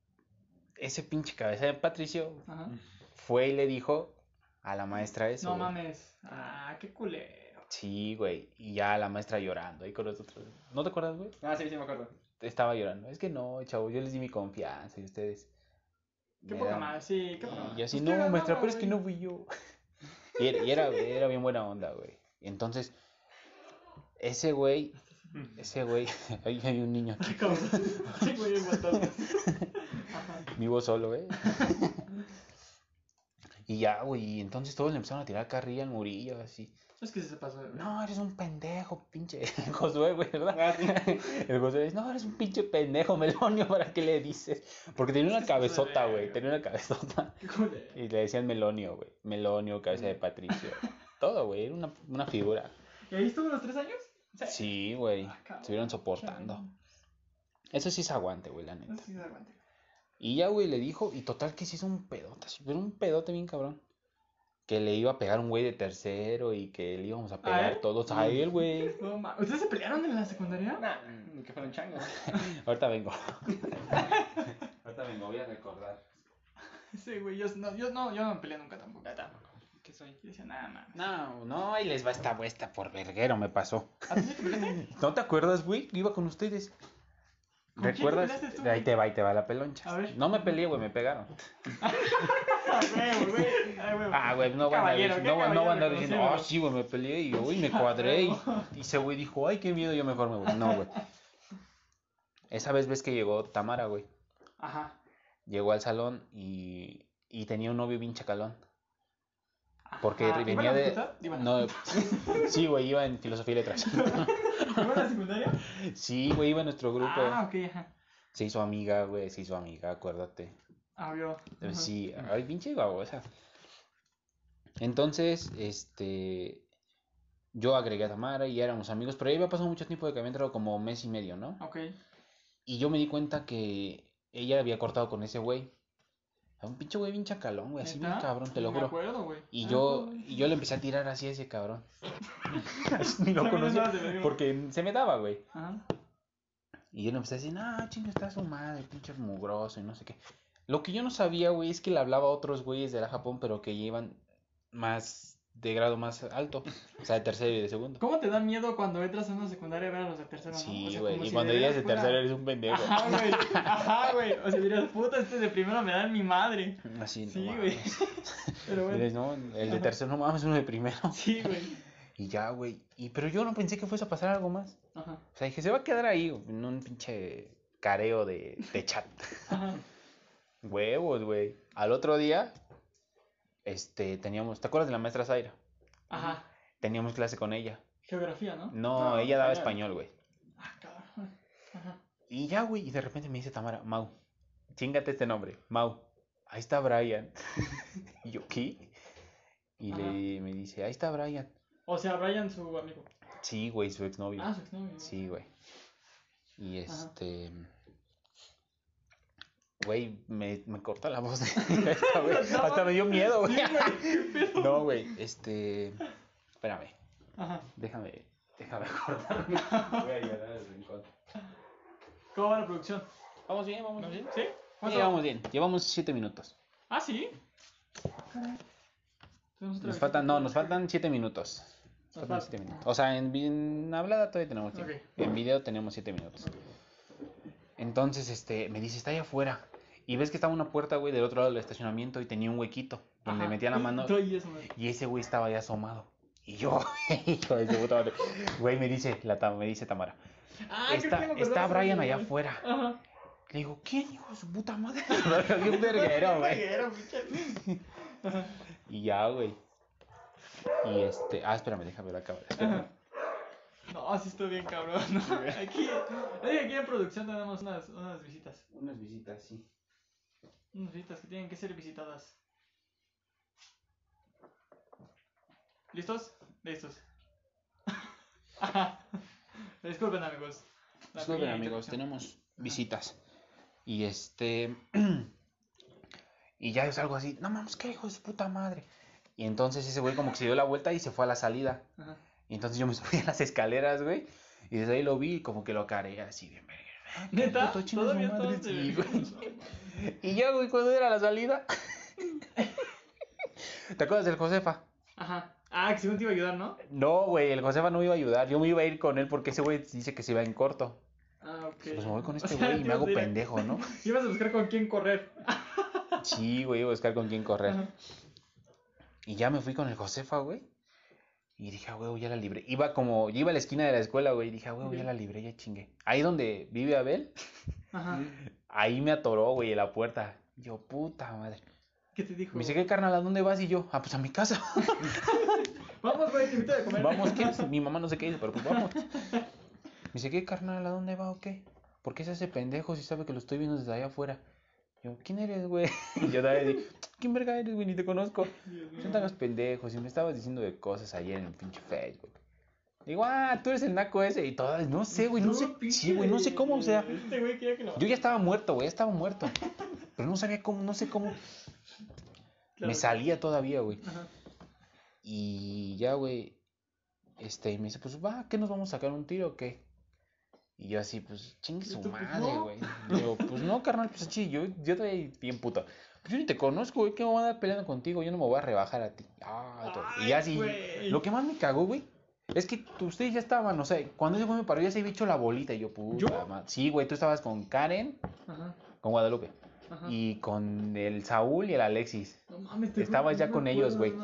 ese pinche cabeza de Patricio ajá. fue y le dijo a la maestra eso. No mames. Ah, qué culero. Sí, güey. Y ya la maestra llorando ahí con nosotros. ¿No te acuerdas, güey? Ah, sí, sí, me acuerdo. Estaba llorando. Es que no, chavo, yo les di mi confianza y ustedes. Qué poca madre, sí, qué poca Y así, Pues no, maestra, pero es que no fui yo. Y era, y era, era bien buena onda, güey. Entonces, ese güey, ese güey, ahí hay un niño aquí. Sí, güey, vivo solo, ¿eh? Y ya, güey, y entonces todos le empezaron a tirar carrilla al Murillo, así. Es que sí se pasó, güey. No, eres un pendejo, pinche Josué, güey, ¿verdad? Ah, sí. El Josué dice, no, eres un pinche pendejo, Melonio, ¿para qué le dices? Porque tenía una Es se cabezota, güey, tenía una cabezota. Y le decían Melonio, güey. Melonio, cabeza de Patricio. Todo, güey, era una, una figura. ¿Y ahí estuvo los tres años? Sí, güey. Ah. Estuvieron soportando. Eso sí es aguante, güey, la neta. sé si se aguante. Y ya, güey, le dijo, y total que sí hizo un pedote, pero un pedote bien cabrón. Que le iba a pegar un güey de tercero y que le íbamos a pegar todos a él, güey. No. ¿Ustedes se pelearon en la secundaria? Nah, ni que fueron changos. Ahorita vengo. Ahorita vengo, voy a recordar. Sí, güey, yo no, yo no, yo no me peleé nunca tampoco. tampoco. ¿Qué soy? Yo decía, nada, mames. No, no, ahí les va esta vuesta por verguero, me pasó. ¿A ti sí te peleaste? ¿No te acuerdas, güey? que Iba con ustedes. ¿Con quién te ¿Recuerdas? tú, ahí te va, ahí te va la peloncha. A ver. No me peleé, güey, me pegaron. Ah, güey, no van a decir, no, no van a reconocido, ah, sí, güey, me peleé y uy, me cuadré. Y, y ese güey dijo, ay, qué miedo, yo mejor me voy. No, güey. Esa vez ves que llegó Tamara, güey. Ajá. Llegó al salón y, y tenía un novio bien chacalón. Porque Ajá. venía ¿Iba a la de... No, sí, güey, iba en filosofía y letras. ¿Iba a la secundaria? Sí, güey, iba en nuestro grupo. Ah, ok, ajá. Se hizo amiga, güey, se hizo amiga, acuérdate. Ah, vio. Ajá. Sí, ay, pinche babosa. Entonces, este, yo agregué a Tamara y éramos amigos, pero ya había pasado mucho tiempo de que había entrado como mes y medio, ¿no? Ok. Y yo me di cuenta que ella había cortado con ese güey. Un pinche güey bien chacalón, güey, así bien cabrón, te lo Me juro. acuerdo, güey. Y Ah, yo, y yo le empecé a tirar así a ese cabrón. Ni lo conocía, porque se me daba, güey. Ajá. Y yo le empecé a decir, no, chinga, está su madre, pinche mugroso y no sé qué. Lo que yo no sabía, güey, es que le hablaba a otros güeyes de la Japón, pero que llevan más, de grado más alto. O sea, de tercero y de segundo. ¿Cómo te da miedo cuando entras a una secundaria a ver a los de tercero, no? O Sí, sea, güey. y si cuando llegas de tercero eres un pendejo. Ajá, güey. Ajá, güey. O sea, dirías, puta, este de primero me dan mi madre. Así, no Sí, güey. Pero bueno. Dices, no, el de tercero no mames, uno de primero. Sí, güey. Y ya, güey. Y, pero yo no pensé que fuese a pasar algo más. Ajá. O sea, dije, se va a quedar ahí, en un pinche careo de, de chat. Ajá. Huevos, güey. Al otro día, este, teníamos, ¿te acuerdas de la maestra Zaira? Ajá. Teníamos clase con ella. Geografía, ¿no? No, No, ella daba español. español, güey. Ah, cabrón. Ajá. Y ya, güey, y de repente me dice Tamara, Mau, chingate este nombre, Mau, ahí está Brian. y yo, ¿qué? Y le, me dice, ahí está Brian. O sea, Brian, su amigo. Sí, güey, su exnovio. Ah, su exnovio. Sí, güey. Y Ajá. Güey, me, me corta la voz. de esta, güey. No, Hasta me dio miedo, güey. No, güey, este... Espérame, Ajá. déjame, déjame cortarme. Voy a llorar al rincón. ¿Cómo va la producción? Vamos bien, vamos bien. ¿Sí? Sí, vamos bien. Llevamos siete minutos. Ah, sí. Nos faltan, no, nos faltan siete minutos. Nos faltan falta. siete minutos. O sea, en, en hablada todavía tenemos tiempo. En video tenemos siete minutos. Entonces, este, me dice, está allá afuera. Y ves que estaba una puerta, güey, del otro lado del estacionamiento y tenía un huequito donde Ajá. metía la mano. Güey. Y ese güey estaba ya asomado. Y yo, hijo de su puta madre. Güey, me dice, la, me dice Tamara. Ah, creo está está Brian allá güey. afuera. Ajá. Le digo, ¿quién, hijo de su puta madre? Verguero, güey. Verguero, pinche. Y ya, güey. Y este. Ah, espérame, déjame ver la cámara. No, sí estoy bien cabrón. Aquí, aquí en producción tenemos unas, unas visitas. Unas visitas, sí. Unas visitas que tienen que ser visitadas. ¿Listos? Listos. Disculpen amigos. La Disculpen, amigos, tenemos visitas. Y este. y ya yo salgo así, no mames, qué hijo de su puta madre. Y entonces ese güey como que se dio la vuelta y se fue a la salida. Ajá. Y entonces yo me subí a las escaleras, güey. Y desde ahí lo vi y como que lo careé así bien verga. ¿Neta? puto chinga su Todavía madre, sí, güey. Y ya, güey, cuando era la salida. ¿Te acuerdas del Josefa? Ajá. Ah, que según te iba a ayudar, ¿no? No, güey, el Josefa no me iba a ayudar. Yo me iba a ir con él porque ese güey dice que se iba en corto. Ah, ok. Pues me voy con O este sea, güey y me hago pendejo, ¿no? Ibas a buscar con quién correr. Sí, güey, iba a buscar con quién correr. Ajá. Y ya me fui con el Josefa, güey. Y dije, ah, güey, ya la libré. Iba como, yo iba a la esquina de la escuela, güey. Y dije, ah, güey, ya la libré, ya chingué. Ahí donde vive Abel, Ajá. ahí me atoró, güey, en la puerta. Yo, puta madre. ¿Qué te dijo? Me dice, ¿qué carnal? ¿A dónde vas? Y yo, ah, pues a mi casa. Vamos, güey, te invito a comer. vamos, ¿qué? Mi mamá no sé qué dice, pero pues vamos. Me dice, ¿qué carnal? ¿A dónde va o qué? ¿Por qué se hace pendejo si sabe que lo estoy viendo desde allá afuera? Yo, ¿quién eres, güey? Y yo también dije, ¿quién verga eres, güey? Ni te conozco. Dios mío. No te hagas pendejo, si me estabas diciendo de cosas ayer en el pinche Facebook. Digo, ah, tú eres el naco ese y todas, no sé, güey, no sé, pinche- sí, güey, no sé cómo, o sea, Este güey que yo ya estaba muerto, güey, ya estaba muerto, pero no sabía cómo, no sé cómo, Claro. me salía todavía, güey, Ajá. y ya, güey, este, me dice, pues va, ¿qué nos vamos a sacar un tiro o qué? Y yo así, pues, chingue su pues, madre, no. güey. Digo, pues no, carnal, pues sí, yo, yo estoy bien puto. Pues yo ni te conozco, güey, ¿qué me voy a andar peleando contigo? Yo no me voy a rebajar a ti. Ah, y así, lo que más me cagó, güey, es que ustedes ya estaban, no sé, cuando ese güey me paró ya se había hecho la bolita. Y yo, puta madre. Sí, güey, tú estabas con Karen, Ajá. con Guadalupe, Ajá. y con el Saúl y el Alexis. No mames, te Estabas ya no con ellos, güey.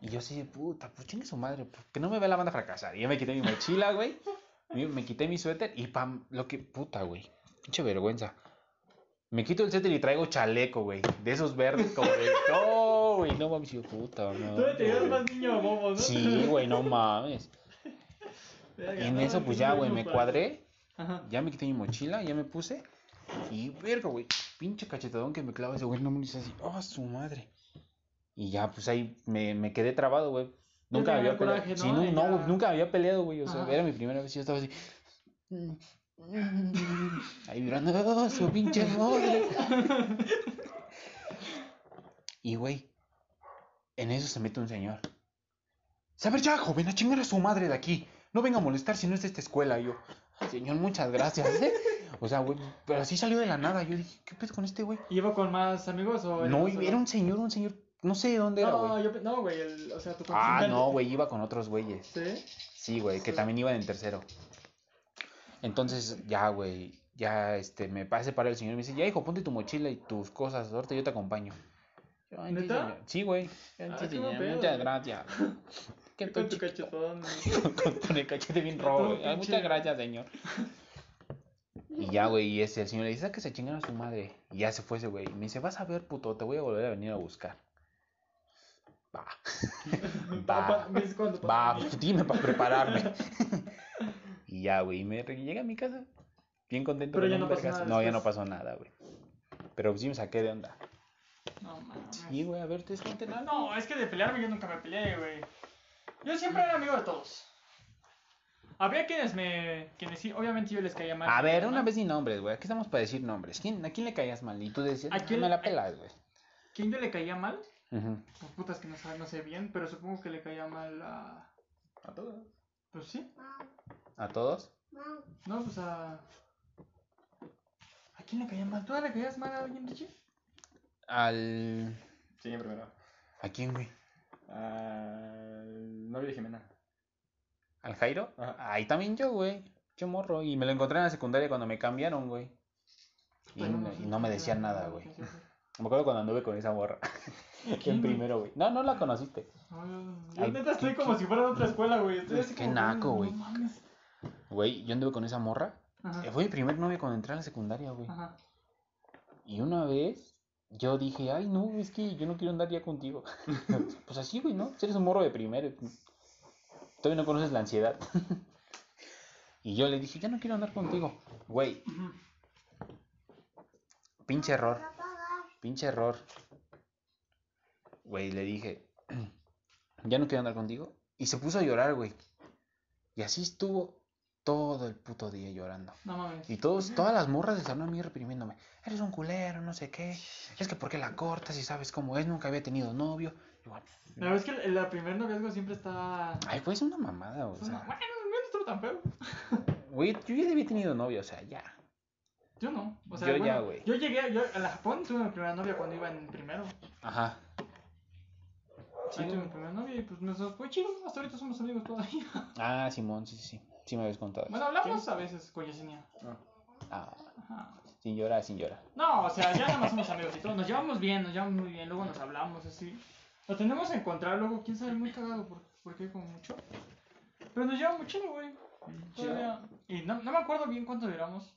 Y yo así puta, pues chingue su madre, que no me vea la banda fracasar. Y yo me quité mi mochila, güey. Me, quité mi suéter y pam, lo que puta, güey. Pinche vergüenza. Me quito el suéter y traigo chaleco, güey. De esos verdes, como de. No, güey, no mames, de puta, no. Tú te güey. más niño bobo, ¿no? Sí, güey, no mames. Y en eso, pues ya, güey, me cuadré. Ajá. Ya me quité mi mochila, ya me puse. Y verga, güey. Pinche cachetadón que me clava ese güey. No me dice así. Oh, su madre. Y ya, pues ahí me, me quedé trabado, güey. Nunca había peleado. coraje, Sí, ¿no? no, güey, nunca había peleado, güey. O sea, Ajá. era mi primera vez y yo estaba así. Ahí mirando, oh, su pinche madre. Y, güey, en eso se mete un señor. Saber ya, joven, a chingar a su madre de aquí. No venga a molestar si no es de esta escuela. Y yo, señor, muchas gracias. ¿eh?". O sea, güey, pero así salió de la nada. Yo dije, ¿qué pedo con este güey? ¿Y ¿Iba con más amigos o No, era un señor, un señor, no sé de dónde era, No, güey. yo, pe- no, güey, el- o sea, tu Ah, no, güey, iba con otros güeyes. ¿Sí? Sí, güey, que Sí. también iban en tercero. Entonces, ya, güey, ya, este, me pase para el señor y me dice, ya, hijo, ponte tu mochila y tus cosas, ahorita yo te acompaño. Yo, "Ay, sí, ¿Neta? señor". Sí, güey. "Ay, Ah, muchas gracias. Qué Con tu cachetón. con, con el cachete bien rojo. Muchas gracias, señor. Y ya, güey, y ese, el señor le dice, "Ah, que se chingan a su madre. Y ya se fue ese güey. Y me dice, vas a ver, puto, te voy a volver a venir a buscar. Va. Va. pues dime para prepararme. y ya, güey, y me llegué a mi casa. Bien contento. Pero ya no pasó nada No, ya no pasó nada, güey. Pero sí me saqué de onda. No, mames. Sí, güey, a ver, te cuente nada. No, es que de pelearme yo nunca me peleé, güey. Yo siempre era amigo de todos. Había quienes me. quienes sí, obviamente yo les caía mal. A ver, una vez sin nombres, güey. Aquí estamos para decir nombres. ¿Quién, ¿A quién le caías mal? Y tú decías, ¿A "Ah, quién- me la pelas, güey. ¿Quién yo le caía mal? Pues putas que no, no sé bien, pero supongo que le caía mal a. A todos. Pues sí. ¿A todos? No, pues a. ¿A quién le caía mal? ¿Tú le caías mal a alguien, Richie? Al... Sí, primero. ¿A quién, güey? Al novio de Jimena. ¿Al Jairo? Ajá. Ahí también yo, güey. Yo morro. Y me lo encontré en la secundaria cuando me cambiaron, güey. Y, no, y no me qué decían nada, güey. Me acuerdo cuando anduve con esa morra. ¿Quién, primero, güey. No, no la conociste. No, yo- Ay, neta estoy qué- como si fuera de otra escuela, güey. Estoy así qué como, naco, no güey. mames. Güey, yo anduve con esa morra. Ajá. Eh, Fue mi primer novio cuando entré a la secundaria, güey. Ajá. Y una vez yo dije, ay, no, es que yo no quiero andar ya contigo. pues así, güey, ¿no? Eres un morro de primero. Todavía no conoces la ansiedad. y yo le dije, ya no quiero andar contigo. Güey, Ujú. pinche error. Pinche error. Güey, le dije, ya no quiero andar contigo. Y se puso a llorar, güey. Y así estuvo todo el puto día llorando. No mames. Y todos, todas las morras del salón a mí reprimiéndome. Eres un culero, no sé qué. Es que ¿por qué la cortas y sabes cómo es? Nunca había tenido novio. Y bueno, La verdad es que el, el primer noviazgo siempre está. ay, pues una mamada, o sea. bueno, no estuvo tan feo. Güey, yo ya había tenido novio, o sea, ya. Yo no. O sea, Yo bueno, ya, güey. Yo llegué, yo a la Japón tuve mi primera novia cuando iba en primero. Ajá. Sí, tuve mi primera novia y pues nos fue chido. Hasta ahorita somos amigos todavía. Ah, Simón, sí, sí, sí. Sí me habías contado. Bueno, hablamos a veces con Yesenia. Ah, Ajá. sin llorar, sin llorar. No, o sea, ya nada más somos amigos y todo. Nos llevamos bien, nos llevamos muy bien. Luego nos hablamos así. Lo tenemos que encontrar luego, quién sabe, muy cagado. por- Porque como mucho. Pero nos llevamos muy chido, güey. Todavía. Y no, no me acuerdo bien cuánto duramos.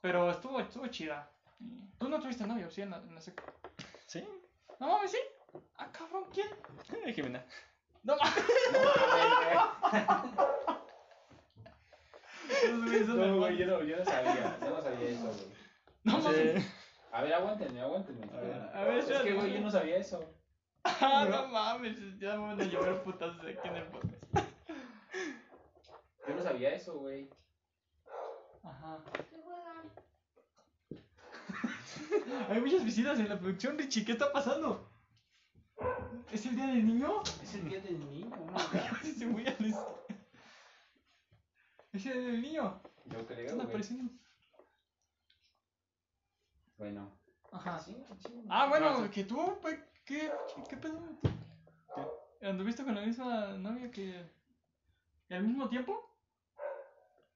Pero estuvo, estuvo chida. Y Tú no tuviste novio, sí, en la, en la Sí. No mames, sí. Ah, cabrón, ¿quién? Eh, Jimena. No mames. Son No, güey, yo no, yo no sabía, yo no sabía eso, güey. No mames. A ver, aguántenme, aguántenme. A ver, a ver, es que, güey, yo no sabía eso. Ah, no mames. Ya me van a llover putazos aquí en el podcast. Yo no sabía eso, güey. Ajá. Hay muchas visitas en la producción, Richie. ¿Qué está pasando? ¿Es el día del niño? Es el día del niño, ¿no? Se al este. ¿Es el día del niño? Yo ¿Qué creo, están apareciendo? Bueno. Ajá. Sí, sí. Ah, bueno, que tú, pe- ¿qué, qué pedo? ¿Anduviste con la misma novia que. y al mismo tiempo?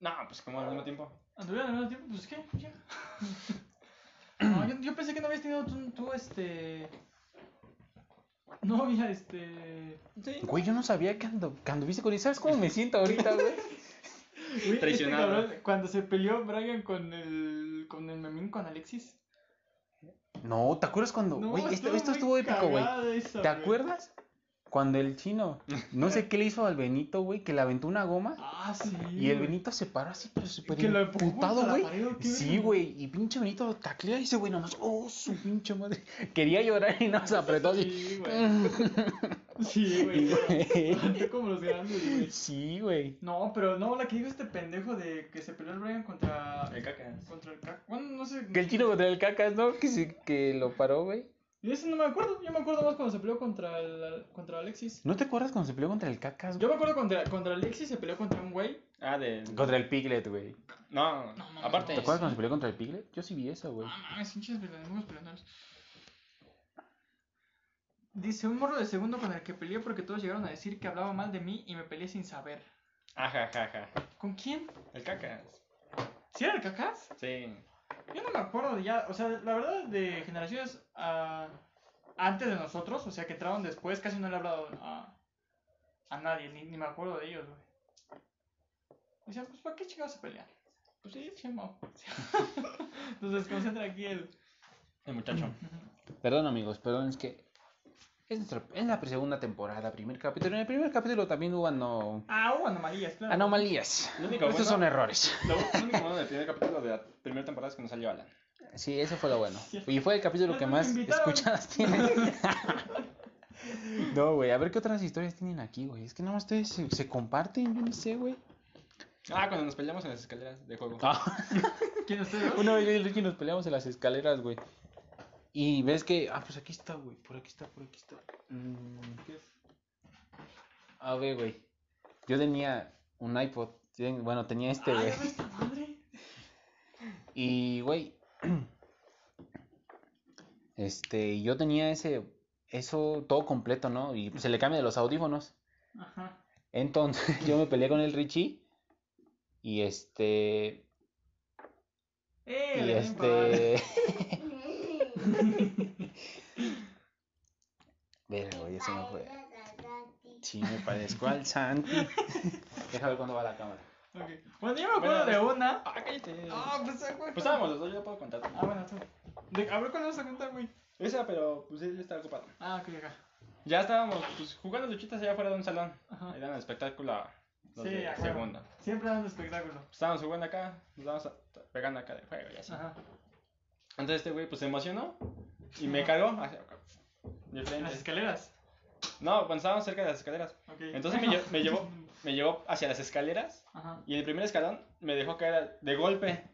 No, pues como al mismo tiempo. ¿Anduvieron al mismo tiempo? Pues qué, pues ya. No, yo, yo pensé que no habías tenido tú, tú, este. Novia, este. Sí. Güey, yo no sabía que, ando, que anduviste con él. ¿Sabes cómo me siento ahorita, güey? Traicionado. este cabrón, cuando se peleó Brian con el. con el memín con Alexis. No, ¿te acuerdas cuando, No, güey, esto, estuvo esto estuvo épico, güey. ¿Te güey. acuerdas? Cuando el chino, no sé qué le hizo al Benito, güey, que le aventó una goma Ah, sí. y el. Benito se paró así, pero súper lo la güey. pared, ¿o qué, Sí, güey? y pinche Benito taclea y ese güey nomás, oh, su pinche madre. Quería llorar y no se apretó así. Sí, güey. Sí, güey. Como los grandes, güey. Sí, güey. No, pero no, la que dijo este pendejo de que se peleó el Brian contra. El cacas. Contra el cac. Bueno, no sé. Que el chino contra el cacas, ¿no? Que, se, que lo paró, güey. Y eso no me acuerdo. Yo me acuerdo más cuando se peleó contra, el, contra Alexis. ¿No te acuerdas cuando se peleó contra el cacas, Yo me acuerdo contra, contra Alexis se peleó contra un güey. Ah, de. Contra el Piglet, güey. No, No, no, aparte. ¿Te acuerdas cuando se peleó contra el Piglet? Yo sí vi eso, güey. Ah, mames, pinches peleadores, peleadores. Dice un morro de segundo con el que peleé porque todos llegaron a decir que hablaba mal de mí y me peleé sin saber. Ajá, ajá, ajá. ¿Con quién? El cacas. ¿Sí era el cacas? Sí. Yo no me acuerdo de ya, o sea, la verdad de generaciones ah, antes de nosotros, o sea, que entraron después, casi no le he hablado a, a nadie, ni, ni me acuerdo de ellos, güey. Decían, pues, ¿para qué chingados se pelean? Pues sí, chimo. Entonces, concentra aquí el... El muchacho. Perdón, amigos, perdón, es que. Es, la segunda temporada, primer capítulo. En el primer capítulo también hubo ano- Ah, hubo anomalías, claro. anomalías. Único Estos bueno- son errores. Lo único bueno del primer capítulo de la primera temporada es que nos salió Alan. Sí, eso fue lo bueno. Y fue el capítulo que más escuchadas tiene. no, güey, a ver qué otras historias tienen aquí, güey. Es que nada más ustedes se, se comparten, yo no sé, güey. Ah, cuando nos peleamos en las escaleras de juego. Ah, ¿Quién ustedes? dos? una vez yo y Ricky nos peleamos en las escaleras, güey. Y ves que. Ah, pues aquí está, güey. Por aquí está, por aquí está. Mm, ¿qué es? A ver, güey. Yo tenía un iPod. Bueno, tenía este, Ah, güey. Y, güey. Este, yo tenía ese. Eso todo completo, ¿no? Y se le cambia de los audífonos. Ajá. Entonces, yo me peleé con el Richie. Y este. Eh, Y este. Verga, güey, eso no fue. Sí, me parezco al Santi. Déjame ver cuándo va la cámara. Ok. Bueno, yo me acuerdo Bueno, de una. Ah, cállate. Ah, pues, güey. Pues estábamos los dos, yo puedo contar. Ah, bueno, tú. De- a ver cuándo vas a contar, güey. Esa, pero pues él estaba ocupado. Ah, ok, acá. Ya estábamos pues, jugando luchitas allá afuera de un salón. Ajá. Eran el espectáculo los Sí, de a huevo. segunda. Siempre dando espectáculo. Estábamos jugando acá, nos a- pegando acá de juego y así. Ajá. Entonces este güey pues se emocionó y me cargó hacia. De frente. las escaleras. No, cuando estábamos cerca de las escaleras. Ok. Entonces me, lle- me llevó, me llevó hacia las escaleras Ajá. y en el primer escalón me dejó caer de golpe.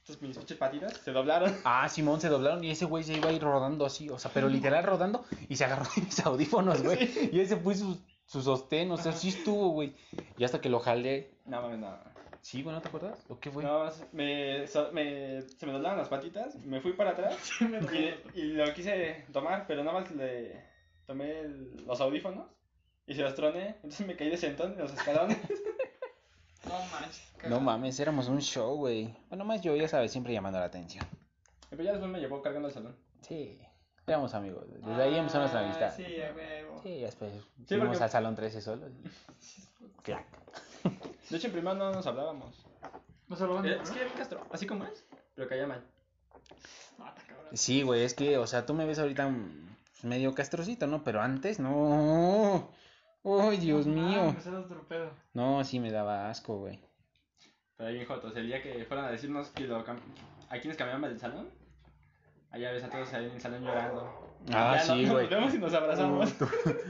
Entonces mis pinches patitas se doblaron. Ah, Simón se doblaron y ese güey se iba a ir rodando así, o sea, pero literal rodando y se agarró de mis audífonos, güey. Y ese fue su, su sostén, o sea, sí estuvo, güey. Y hasta que lo jalé. No mames, no. Sí, güey, ¿no te acuerdas? ¿O qué fue? No, me, so- me- se me doblaron las patitas, me fui para atrás Sí, y, y lo quise tomar, pero nada más le tomé el- los audífonos y se los troné. Entonces me caí de sentón en los escalones. No manches. No mames, éramos un show, güey. Bueno, más yo, ya sabes, siempre llamando la atención. Pero ya después me llevó cargando al salón. Sí, éramos amigos. Desde ahí empezó nuestra Ah, amistad. Sí, a huevo. Sí, después fuimos porque- al salón 13 solos. y- Clac. De hecho, en primero no nos hablábamos. ¿No se lo van a Eh, Es que era Castro, así como es, pero caía mal. Ah, está cabrón. Sí, güey, es que, o sea, tú me ves ahorita mm, medio castrocito, ¿no? Pero antes, no. ¡Ay, Dios No mío! mames, era otro pedo. No, sí me daba asco, güey. Pero ahí bien jotos, el día que fueron a decirnos que lo cam- a quienes cambiamos del salón, allá ves a todos ahí en el salón llorando. Ah, Ya sí, nos güey. vemos y nos abrazamos.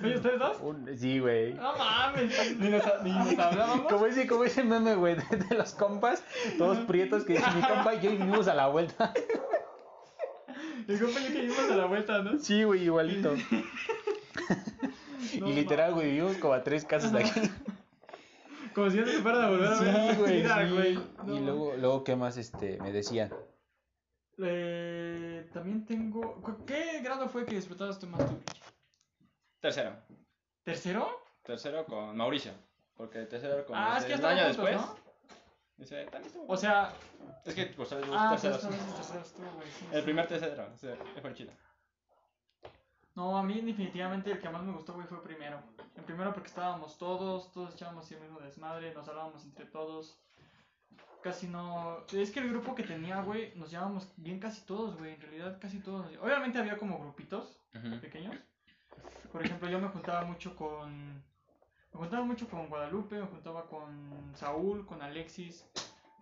Oye, ¿ustedes dos? Un- Sí, güey. No mames. ni, nos, ni nos hablábamos. Como ese, como ese meme, güey, de, de los compas, todos prietos, que dice mi compa y yo y vinimos a la vuelta. El compa y yo que dimos a la vuelta, ¿no? Sí, güey, igualito. No y literal, güey, vivimos como a tres casas de aquí. Como si no se fueran a volver a ver. Sí, güey, Mira, sí. güey. Y luego, luego, ¿qué más este, me decían? Eh, también tengo. ¿cu- ¿Qué grado fue que disfrutaste más tú? Tercero. ¿Tercero? Tercero con Mauricio. Porque tercero con Ah, es que un estaban año juntos, después. ¿no? Dice, también estuvo. O sea. es que pues, los Ah, terceros. terceros, terceros, tú, güey. sí, El sí. primer tercero, o sea, fue chido. No, a mí definitivamente el que más me gustó, güey, fue primero. El primero porque estábamos todos, todos echábamos el mismo desmadre, nos hablábamos entre todos. Casi no. Es que el grupo que tenía, güey, nos llevábamos bien casi todos, güey. En realidad, casi todos. Obviamente había como grupitos pequeños. Por ejemplo, yo me juntaba mucho con. Me juntaba mucho con Guadalupe, me juntaba con Saúl, con Alexis,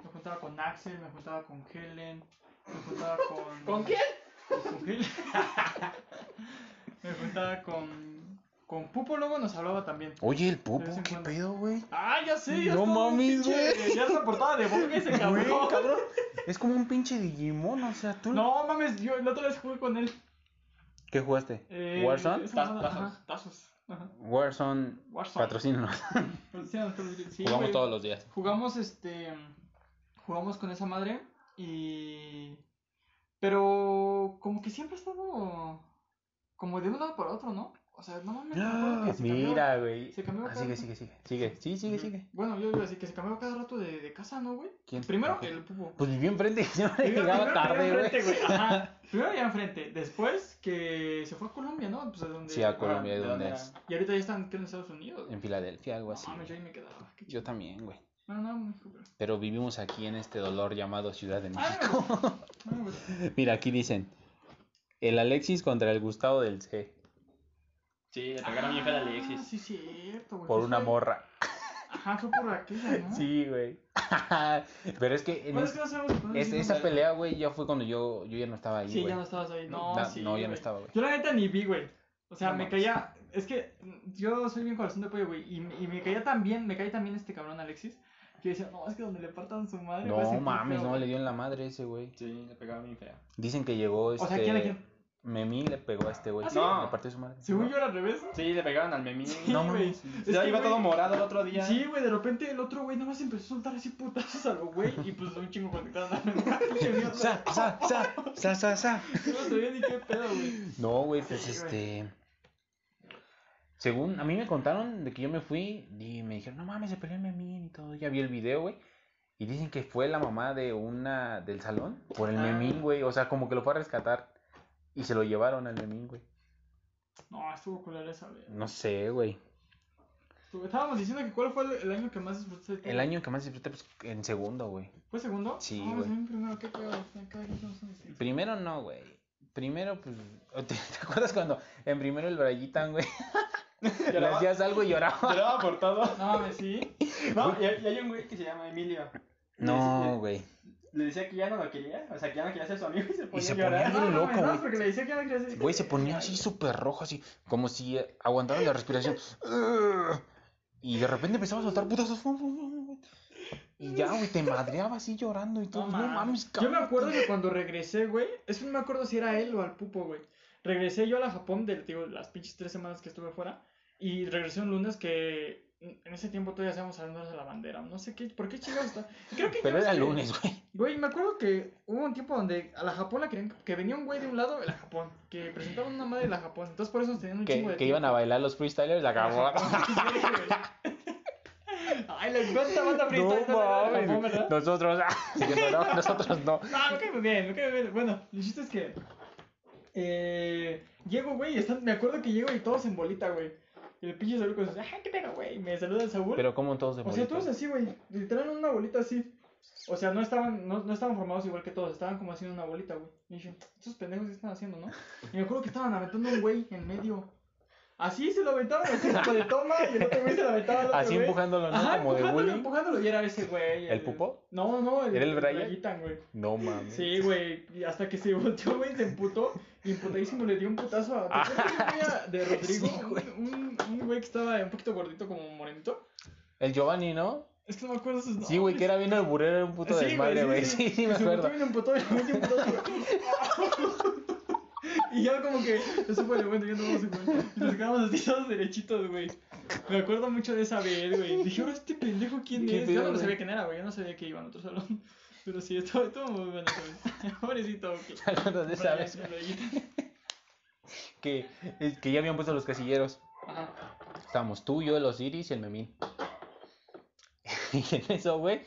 me juntaba con Axel, me juntaba con Helen, me juntaba con. ¿Con quién? Con Helen. me juntaba con. Con Pupo luego nos hablaba también. Oye, el pupo, qué cuando. pedo, güey. Ah, ya sé, ya No mames, güey. Ya está portada de boca ese cabrón. Cabrón. Es como un pinche Digimon, o sea, tú. No mames, yo la otra vez jugué con él. ¿Qué jugaste? Eh, ¿Warzone? tazos. Tazos. Ajá. Warzone, Warzone. patrocínanos. Sí, Jugamos todos los días. Jugamos este. Jugamos con esa madre y. Pero como que siempre ha estado. Como de un lado para otro, ¿no? O sea, no mames. me acuerdo que se Mira, güey. se cambió Ah, cada- sigue, sigue, sigue. Sigue, sí, sigue, sigue. Bueno, yo iba a decir que se cambió cada rato de, de casa, ¿no, güey? ¿Quién? Primero el pupo. Pues vivió enfrente siempre llegaba tarde, güey. Ajá. Primero ya enfrente. Después que se fue a Colombia, ¿no? Pues a donde. Sí, a Colombia, ¿de ¿de dónde dónde era? es? Y ahorita ya están creo, en Estados Unidos. En Filadelfia, algo No así. yo ahí me quedaba. Yo también, güey. No, no, pero. Pero vivimos aquí en este dolor llamado Ciudad de Ah, México. no. Mira, aquí dicen. El Alexis contra el Gustavo del C. Sí, le pegaron bien feo a Ah, Alexis. Sí, cierto, güey. Por Pues una fue- morra. Ajá, fue por aquella, ¿no? Sí, güey. Pero es que en Bueno, es- es que no sabemos es- esa pelea, güey, ya fue cuando yo, yo ya no estaba ahí, Sí, güey. ya no estabas ahí. No, Na- sí. no, ya no estaba, güey. Yo la neta ni vi, güey. O sea, No me caía. Es que yo soy bien corazón de pollo, güey. Y, y me caía tan bien, me caía también este cabrón Alexis. Que decía, no, es que donde le partan su madre. No mames, feo, no, güey". le dio en la madre ese, güey. Sí, le pegaron bien feo. Dicen que llegó este... O sea, ¿quién a quién? Memí le pegó a este güey. ¿Ah, sí? Le partió su madre. Según yo era al revés. Sí, le pegaron al memín. Sí, No güey. mames. Es Ya que, iba todo morado el otro día. Sí, güey, de repente el otro güey nada más empezó a soltar así putazos a lo güey. Y pues un chingo conectaron a la Sa, sa, sa, sa, sa, sa. No sabía ni qué pedo, güey. No, güey, pues Sí, este. Según a mí me contaron de que yo me fui y me dijeron, no mames, se peleó el Memín y todo. Ya vi el video, güey. Y dicen que fue la mamá de una del salón por el Ah. Memín, güey. O sea, como que lo fue a rescatar. Y se lo llevaron al Memín, güey. No, estuvo culera esa, güey. No sé, güey. Estábamos diciendo que cuál fue el, año que más disfrutaste. El año que más disfruté, pues en segundo, güey. ¿Fue segundo? Sí, no, güey. en primero, qué distinto. Primero no, güey. Primero, pues. ¿Te, te acuerdas cuando en primero el Brayitan, güey? Le hacías algo y lloraba. lloraba por todo. No mames, sí. No, y, y hay un güey que se llama Emilio. No, güey. Le decía que ya no lo quería, o sea, que ya no quería ser su amigo y se ponía se a llorar. ponía bien No, no, loco, no, güey. porque le decía que no quería hacer. Güey, se ponía así súper rojo, así, como si aguantara la respiración. Y de repente empezaba a soltar putazos. Y ya, güey, te madreaba así llorando y todo. No, mames, Yo me cabrón. acuerdo que cuando regresé, güey, es que no me acuerdo si era él o al pupo, güey. Regresé yo a la Japón de digo, las pinches tres semanas que estuve fuera. Y regresé un lunes que en ese tiempo todavía hacíamos saliendo de la bandera. No sé qué, ¿por qué chingados está? Creo que Pero era que- lunes, güey. Güey, me acuerdo que hubo un tiempo donde a la Japón la querían, que venía un güey de un lado de la Japón, que presentaban una madre de la Japón. Entonces por eso nos tenían un chingo Que, de que iban a bailar los freestylers, la acabó. Ay, la cuánta banda No freestyle Japón. ¿verdad? Nosotros, ah, no, no, nosotros no. No, me cae muy bien, me cae muy bien. Bueno, el chiste es que. Eh, llego, güey, están- me acuerdo que llego y todos en bolita, güey. Y el pinche Saúl con sus, ajá, qué pedo, güey. Me saluda el Saúl. Pero como todos de o sea, todos así, güey. Literal en una bolita así. O sea, no estaban, no, no estaban formados igual que todos, estaban como haciendo una bolita, güey. Y dije, estos pendejos qué están haciendo, ¿no? Y me acuerdo que estaban aventando un güey en medio. Así se lo aventaban, así como de toma, y el otro güey se lo aventaba al otro Así güey. empujándolo, ¿no? Ajá, Como de empujándolo, bullying. empujándolo, y era ese güey. ¿El pupo? No, no, el, ¿Era el Brian? Brayitan, güey. No mames. Sí, güey, y hasta que se volteó, güey, se emputó, y emputadísimo le dio un putazo a... ¿te acuerdas de güey de Rodrigo? Sí, güey. un, un, un güey que estaba un poquito gordito como morenito. El Giovanni, ¿no? Es que no me acuerdo sus nombres. Sí, güey, que era bien el burero, era un puto Sí, desmadre, güey. Sí, sí, me Se acuerdo. y le emputó y le metió un putazo, güey. Y ya como que, eso fue el momento, ya no vamos a jugar. Y nos quedamos así todos derechitos, güey. Me acuerdo mucho de esa vez, güey. Dije, ahora este pendejo, ¿quién ¿Qué es? pedo, Yo no lo güey? sabía quién era, güey. Yo no sabía que iba en otro salón. Pero sí, estuvo, estuvo muy bueno, güey. Pobrecito, que... Que ya habían puesto los casilleros. Ajá. Estábamos tú, yo, los Iris y el Memín. Y en eso, güey,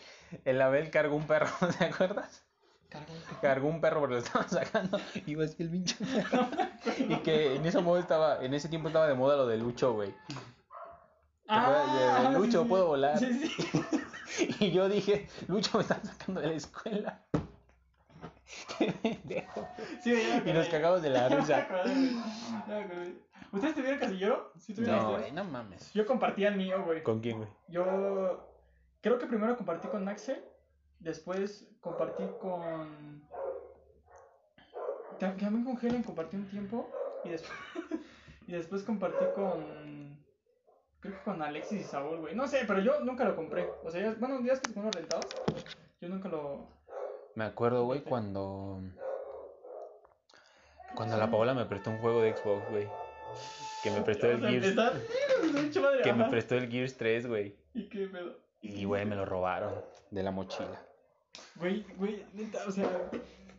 el Abel cargó un perro, ¿te acuerdas? Cargó un perro porque lo estaban sacando. Iba así el pinche perro. Y que en ese modo estaba, en ese tiempo estaba de moda lo de Lucho, güey. de Ah, Lucho, sí, puedo volar? Sí, sí. Y yo dije, Lucho, me están sacando de la escuela. Qué pendejo. Y nos cagamos de la risa. ¿Ustedes tuvieron casillero? Sí, tuvieron No, güey, no mames. Yo compartía el mío, güey. ¿Con quién, güey? Yo creo que primero compartí con Axel, después compartí con... Ta- También con Helen compartí un tiempo y después, y después compartí con... Creo que con Alexis y Saúl, güey. No sé, pero yo nunca lo compré. O sea, ya- bueno, días que fueron rentados, yo nunca lo... Me acuerdo, güey, cuando. Cuando la Paola me prestó un juego de Xbox, güey. Que me prestó el Gears. Que me prestó el Gears 3, güey. ¿Y qué pedo? Y, güey, me lo robaron de la mochila. Güey, güey, neta, o sea...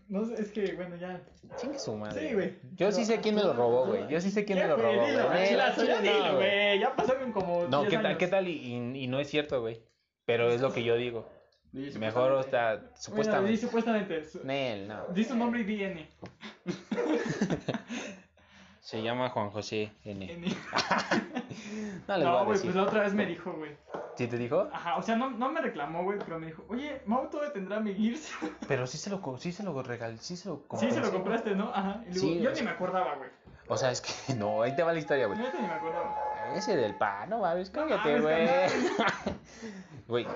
No sé, es que, bueno, ya... Chingue su madre. Sí, güey. Yo sí sé quién me lo robó, güey. Yo sí sé quién me lo robó, dilo, güey. Ya chile, no, dilo, güey. Ya pasaron como. No, 10 ¿qué tal, qué tal? Y, y- y no es cierto, güey. Pero es lo que yo digo. Di Mejor, o supuestamente. sea, di supuestamente. supuestamente. Su- Nel, no. Di su nombre y di N. Se llama Juan José N. N. No güey, pues la otra vez me dijo, güey. ¿Sí te dijo? Ajá, o sea, no, no me reclamó, güey, pero me dijo, oye, Mau todavía tendrá mi Gears. Pero sí se lo, sí se lo regalé, sí se lo sí, compré. se lo compraste, ¿no? Ajá. Y luego, Sí, yo ni sea- me acordaba, güey. O sea, es que no, ahí te va la historia, güey. Neta ni me acordaba. Ese del pan, no mames, cállate, güey. Güey,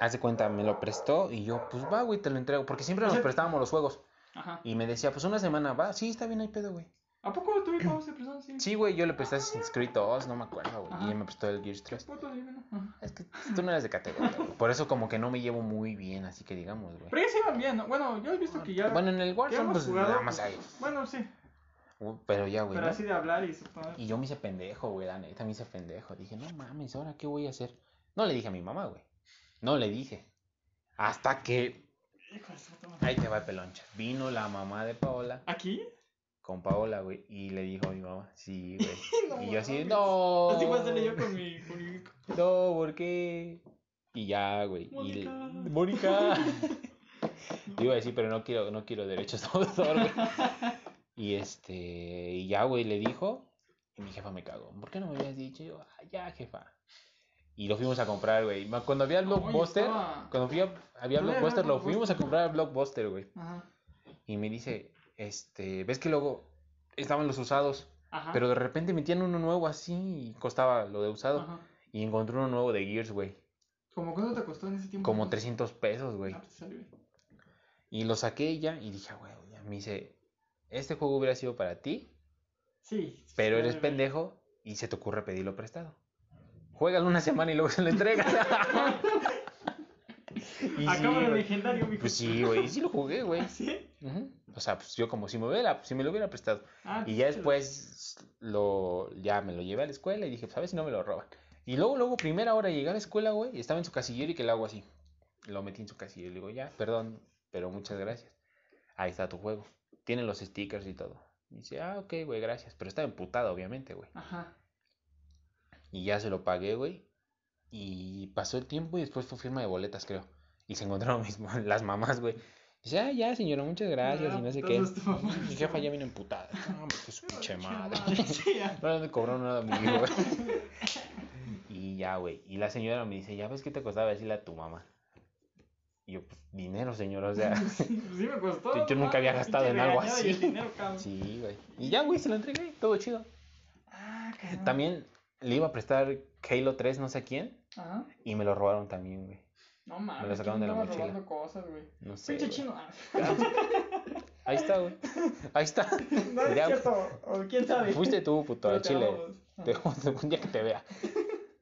haz de cuenta, me lo prestó y yo, pues va, güey, te lo entrego. Porque siempre O nos prestábamos los juegos. Ajá. Y me decía, pues una semana, va, sí, está bien, hay pedo, güey. ¿A poco tuve pausa de persona? Sí. Sí, güey, yo le presté Assassin's Creed 2, no me acuerdo, güey. Y él me prestó el Gears 3. Puto, dímelo. Ajá. Es que tú no eres de categoría, güey. Por eso como que no me llevo muy bien, así que digamos, güey. Pero ya se iban bien, ¿no? Bueno, yo he visto que ya. Bueno, en el Warzone, pues jugado, nada más pues, hay. Bueno, sí. Uh, Pero ya, güey, Pero ¿no? así de hablar y. Y yo me hice pendejo, güey, la neta me hice pendejo. Dije, no mames, ¿ahora qué voy a hacer? No le dije a mi mamá, güey. No le dije. Hasta que. Ahí te va el peloncha. Vino la mamá de Paola ¿Aquí? Con Paola, güey. Y le dijo a mi mamá, sí, güey. No y yo así, no. Así voy a hacerle yo con mi. Con mi... No, ¿por qué? Y ya, güey. Y le- Mónica. Mónica. Iba a decir, pero no quiero, no quiero derechos de autor, güey. Y este, y ya, güey, le dijo. Y mi jefa me cagó. ¿Por qué no me habías dicho? Y yo, ah, ya, jefa. Y lo fuimos a comprar, güey. Cuando había Oye, Blockbuster, estaba- cuando fui a- había Blockbuster, lo fuimos a comprar a Blockbuster, güey. Ajá. Y me dice, este, ¿ves que luego estaban los usados? Ajá. Pero de repente metían uno nuevo así y costaba lo de usado. Ajá. Y encontré uno nuevo de Gears, güey. ¿Cómo cuánto te costó en ese tiempo? Como 300 pesos, güey. Ah. Y lo saqué ya y dije, "Ah, güey, ya. Me dice, este juego hubiera sido para ti, Sí. pero sí, eres pendejo y se te ocurre pedirlo prestado. Juégalo una semana y luego se lo entregas. y Acaba sí, de legendario, mijo. Pues sí, güey, sí lo jugué, güey. ¿Sí? Ujú. O sea, pues yo como si me, hubiera, si me lo hubiera prestado. Ah, Y ya después lo, ya me lo llevé a la escuela y dije, pues a ver si no me lo roban. Y luego, luego, primera hora llegué a la escuela, güey, y estaba en su casillero y que le hago así. Lo metí en su casillero y le digo, ya, perdón, pero muchas gracias. Ahí está tu juego. Tiene los stickers y todo. Y dice, ah, ok, güey, gracias. Pero estaba emputado, obviamente, güey. Ajá. Y ya se lo pagué, güey. Y pasó el tiempo y después fue firma de boletas, creo. Y se encontraron mis, las mamás, güey. Dice, ah, ya, señora, muchas gracias. Y no sé qué. tu mamá- Mi jefa ya vino emputada. No, hombre, que su pinche madre. No le cobraron nada a mi hijo. Y ya, güey. Y la señora me dice, ¿ya ves qué te costaba decirle a tu mamá? Y yo, pues, dinero, señor, o sea. Sí, me costó. Yo- nunca había gastado en algo así. dinero. Sí, güey. Y ya, güey, se lo entregué, todo chido. Ah. También le iba a prestar Halo 3, no sé a quién, Ajá. y me lo robaron también, güey. No mames. Me lo sacaron ¿quién de la mochila. cosas, güey. No sé. Pinche chino. Ah. Ahí está, güey. Ahí está. No es cierto. O quién sabe. Fuiste tú, puto, al chile. Te un día que te vea.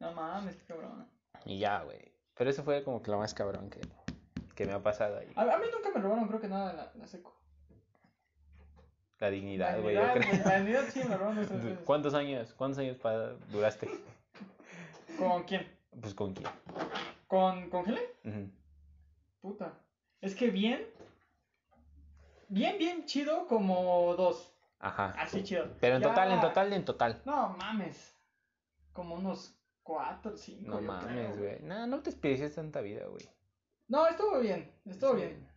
No mames, qué cabrón. Y ya, güey. Pero eso fue como que lo más cabrón que, que me ha pasado ahí. A, a mí nunca me robaron, creo que nada la, la seco. La dignidad, La güey, güey, La dignidad sí me robaron esas veces. ¿Cuántos años? ¿Cuántos años duraste? ¿Con quién? Pues con quién. ¿Con, con Helen? Puta. Es que bien. Bien, bien chido como dos. Ajá. Así chido. Pero en Ya- total, en total, en total. No mames. Como unos cuatro, cinco. No mames, güey. No, no te experiencias tanta vida, güey. No, estuvo bien. Estuvo Sí. bien.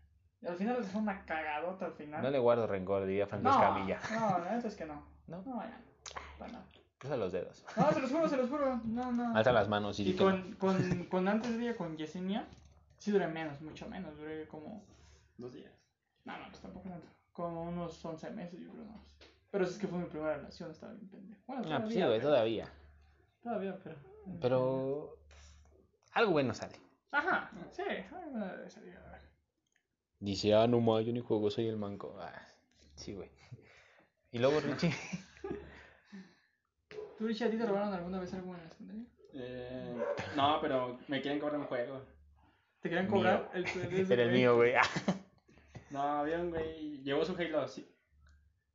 Y al final fue una cagadota al final. No le guardo rencor, diría Franco no, no, la es que no. ¿No? No, ya. Nada. Cruza los dedos. No, se los juro, se los juro. No, no. Alza las manos y, Y no. con, con, con antes de ella, con Yesenia, sí duré menos, mucho menos. Duré como. Dos días. No, no, pues tampoco tanto. Como unos 11 meses, yo creo más. Pero es que fue mi primera relación, estaba bien pendejo. Bueno, Ah, pues sí, todavía, güey, pero- todavía. Todavía, pero. Pero. Algo bueno sale. Ajá, sí, alguna debe salir, a ver. Dice, ah, no ma, yo ni juego, soy el manco. Ah, sí, güey. Y luego Richie. ¿Tú, Richie, a ti te robaron alguna vez algo en la secundaria? Eh, no, pero me quieren cobrar un juego. ¿Te querían Mío. cobrar el el- Era el mío, güey. Ah, No, había un güey. Llevó su Halo. Sí.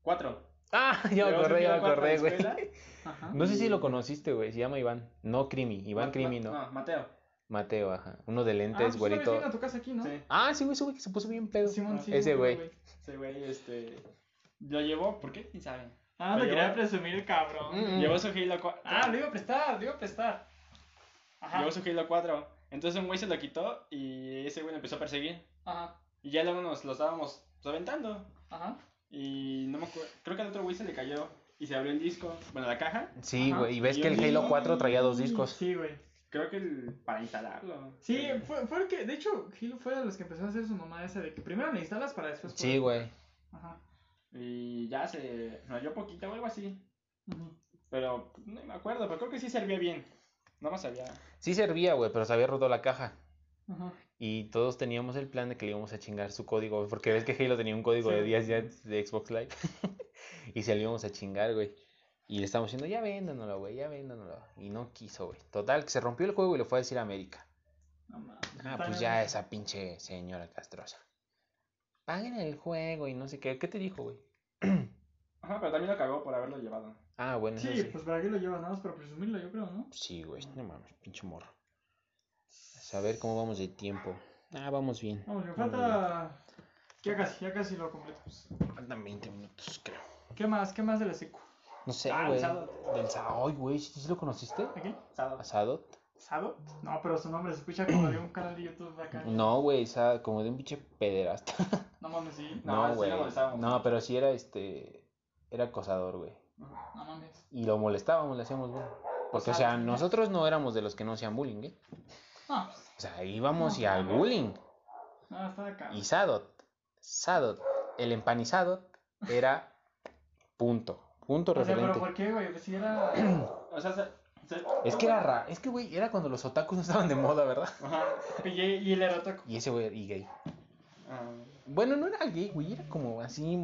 Cuatro. Ah, ya me acordé, ya me acordé, güey. No sé si lo conociste, güey. Se llama Iván. No Crimi. Iván Ma- Crimi, no. No, Mateo. Mateo, ajá. Uno de Ah, lentes, pues una vez güerito. vino a tu casa aquí, ¿no? Sí. Ah, sí, güey, ese güey que se puso bien pedo. Simón, sí. Ese sí, güey. Ese güey, este. Lo llevó, ¿por qué? ¿Quién sabe? Ah, Lo te quería presumir el cabrón. Mm. Llevó su Halo 4. Ah, lo iba a prestar, lo iba a prestar. Ajá. Llevó su Halo 4. Entonces un güey se lo quitó y ese güey lo empezó a perseguir. Ajá. Y ya luego nos lo estábamos aventando. Ajá. Y no me acuerdo. Creo que al otro güey se le cayó y se abrió el disco. Bueno, la caja. Sí, güey. Y ves Y que el Halo 4 traía dos discos. Sí, güey. Creo que el, para instalarlo. Sí, fue, fue el que, de hecho, Gil fue de los que empezó a hacer su mamá esa de que primero la instalas para después. Sí, güey. Ajá. Y ya se rayó poquito o algo así. Pero pues, no me acuerdo, pero creo que sí servía bien. No más sabía. Sí servía, güey, pero se había roto la caja. Ajá. Y todos teníamos el plan de que le íbamos a chingar su código, porque ves que Halo tenía un código Sí. de 10 días de Xbox Live. y se lo íbamos a chingar, güey. Y le estábamos diciendo, ya véndanoslo, güey, ya véndanoslo. Y no quiso, güey. Total, que se rompió el juego y le fue a decir a América. No mames. Ah, pues ya esa pinche señora castrosa. Paguen el juego y no sé qué. ¿Qué te dijo, güey? Ajá, pero también lo cagó por haberlo llevado. Ah, bueno, Sí, sí. pues para qué lo llevas nada más para presumirlo, yo creo, ¿no? Sí, güey, no mames, pinche morro. A saber cómo vamos de tiempo. Ah, vamos bien. Vamos, me falta. Ya casi, ya casi lo completamos. bien. Faltan 20 minutos, creo. ¿Qué más? ¿Qué más de la secu? No sé, Ah, el güey. Sadot. Del Sadot. Ay, güey, ¿sí, lo conociste? ¿Aquí? Sado. ¿A Sadot? ¿Sado? No, pero su nombre se escucha como de un canal de YouTube acá. No, güey, como de un pinche pederasta. No mames, sí. No, No, sí güey. lo molestábamos. No, pero sí era este. Era acosador, güey. No mames. Y lo molestábamos, le hacíamos bullying. Porque, o sea, sea, nosotros no éramos de los que no hacían bullying, ¿eh? No, O sea, íbamos y al no. bullying. no, está acá. Y Sadot, Sadot, el empanizado era punto. Punto O sea, pero. ¿por qué, güey? Pues si era. O sea, Es que era ra, es que güey, era cuando los otakus no estaban de moda, ¿verdad? Ajá. y, y él era otaku. Y ese güey y gay. Ah, Bueno, no era gay, güey, era como así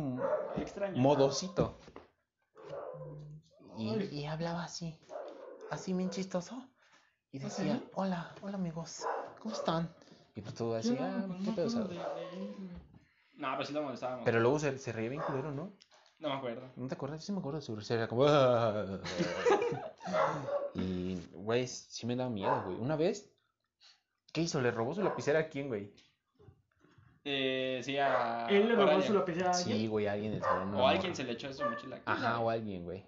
extraño. modosito. Y, hablaba así, así bien chistoso. Y ¿Ah, decía, sí? hola, hola amigos, ¿cómo están? Y pues así, no, ah, pues, qué pedo, me acuerdo Sadot?". de- de él, güey. No, pero sí lo molestábamos. Pero luego se, se reía bien culero, ¿no? No me acuerdo. ¿No te acuerdas? Yo sí me acuerdo de su risa, era como... "Ah". y, güey, sí me daba miedo, güey. Una vez, ¿qué hizo? ¿Le robó su lapicera a quién, güey? Eh, sí, a. Él le robó su lapicera a alguien. Sí, güey, alguien del salón. O alguien se le echó su mochila. Ajá, o alguien, güey.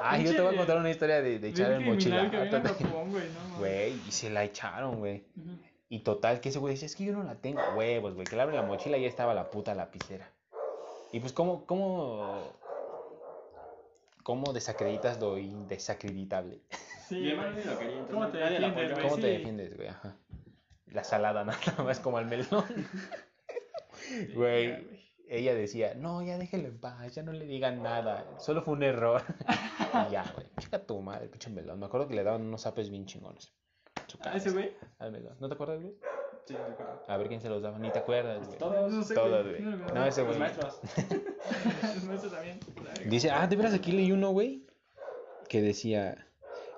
Ah, yo te voy a contar una historia de, de echar el mochila. güey, no mames. Güey, y se la echaron, güey. Y total, que ese güey decía, es que yo no la tengo. Huevos, güey, que le abre la mochila y ya estaba la puta lapicera. Y pues, ¿cómo, cómo, cómo desacreditas lo indesacreditable? Sí, lo quería, ¿Cómo te defiendes, güey? ¿Cómo te defiendes, güey? Ajá. La salada nada más como al melón. Güey, ella decía, no, ya déjelo en paz, ya no le digan nada, solo fue un error. y ya, güey, chica tu madre, pinche melón. Me acuerdo que le daban unos zapes bien chingones. ¿A ese cabeza, güey? Al melón. ¿No te acuerdas, güey? Sí, me acuerdo. A ver quién se los daba, ni te acuerdas, güey. Todos. No sé, Todos, güey. No, ese Los güey. maestros. Los maestros también. Dice, ah, de veras aquí leí uno, güey, que decía,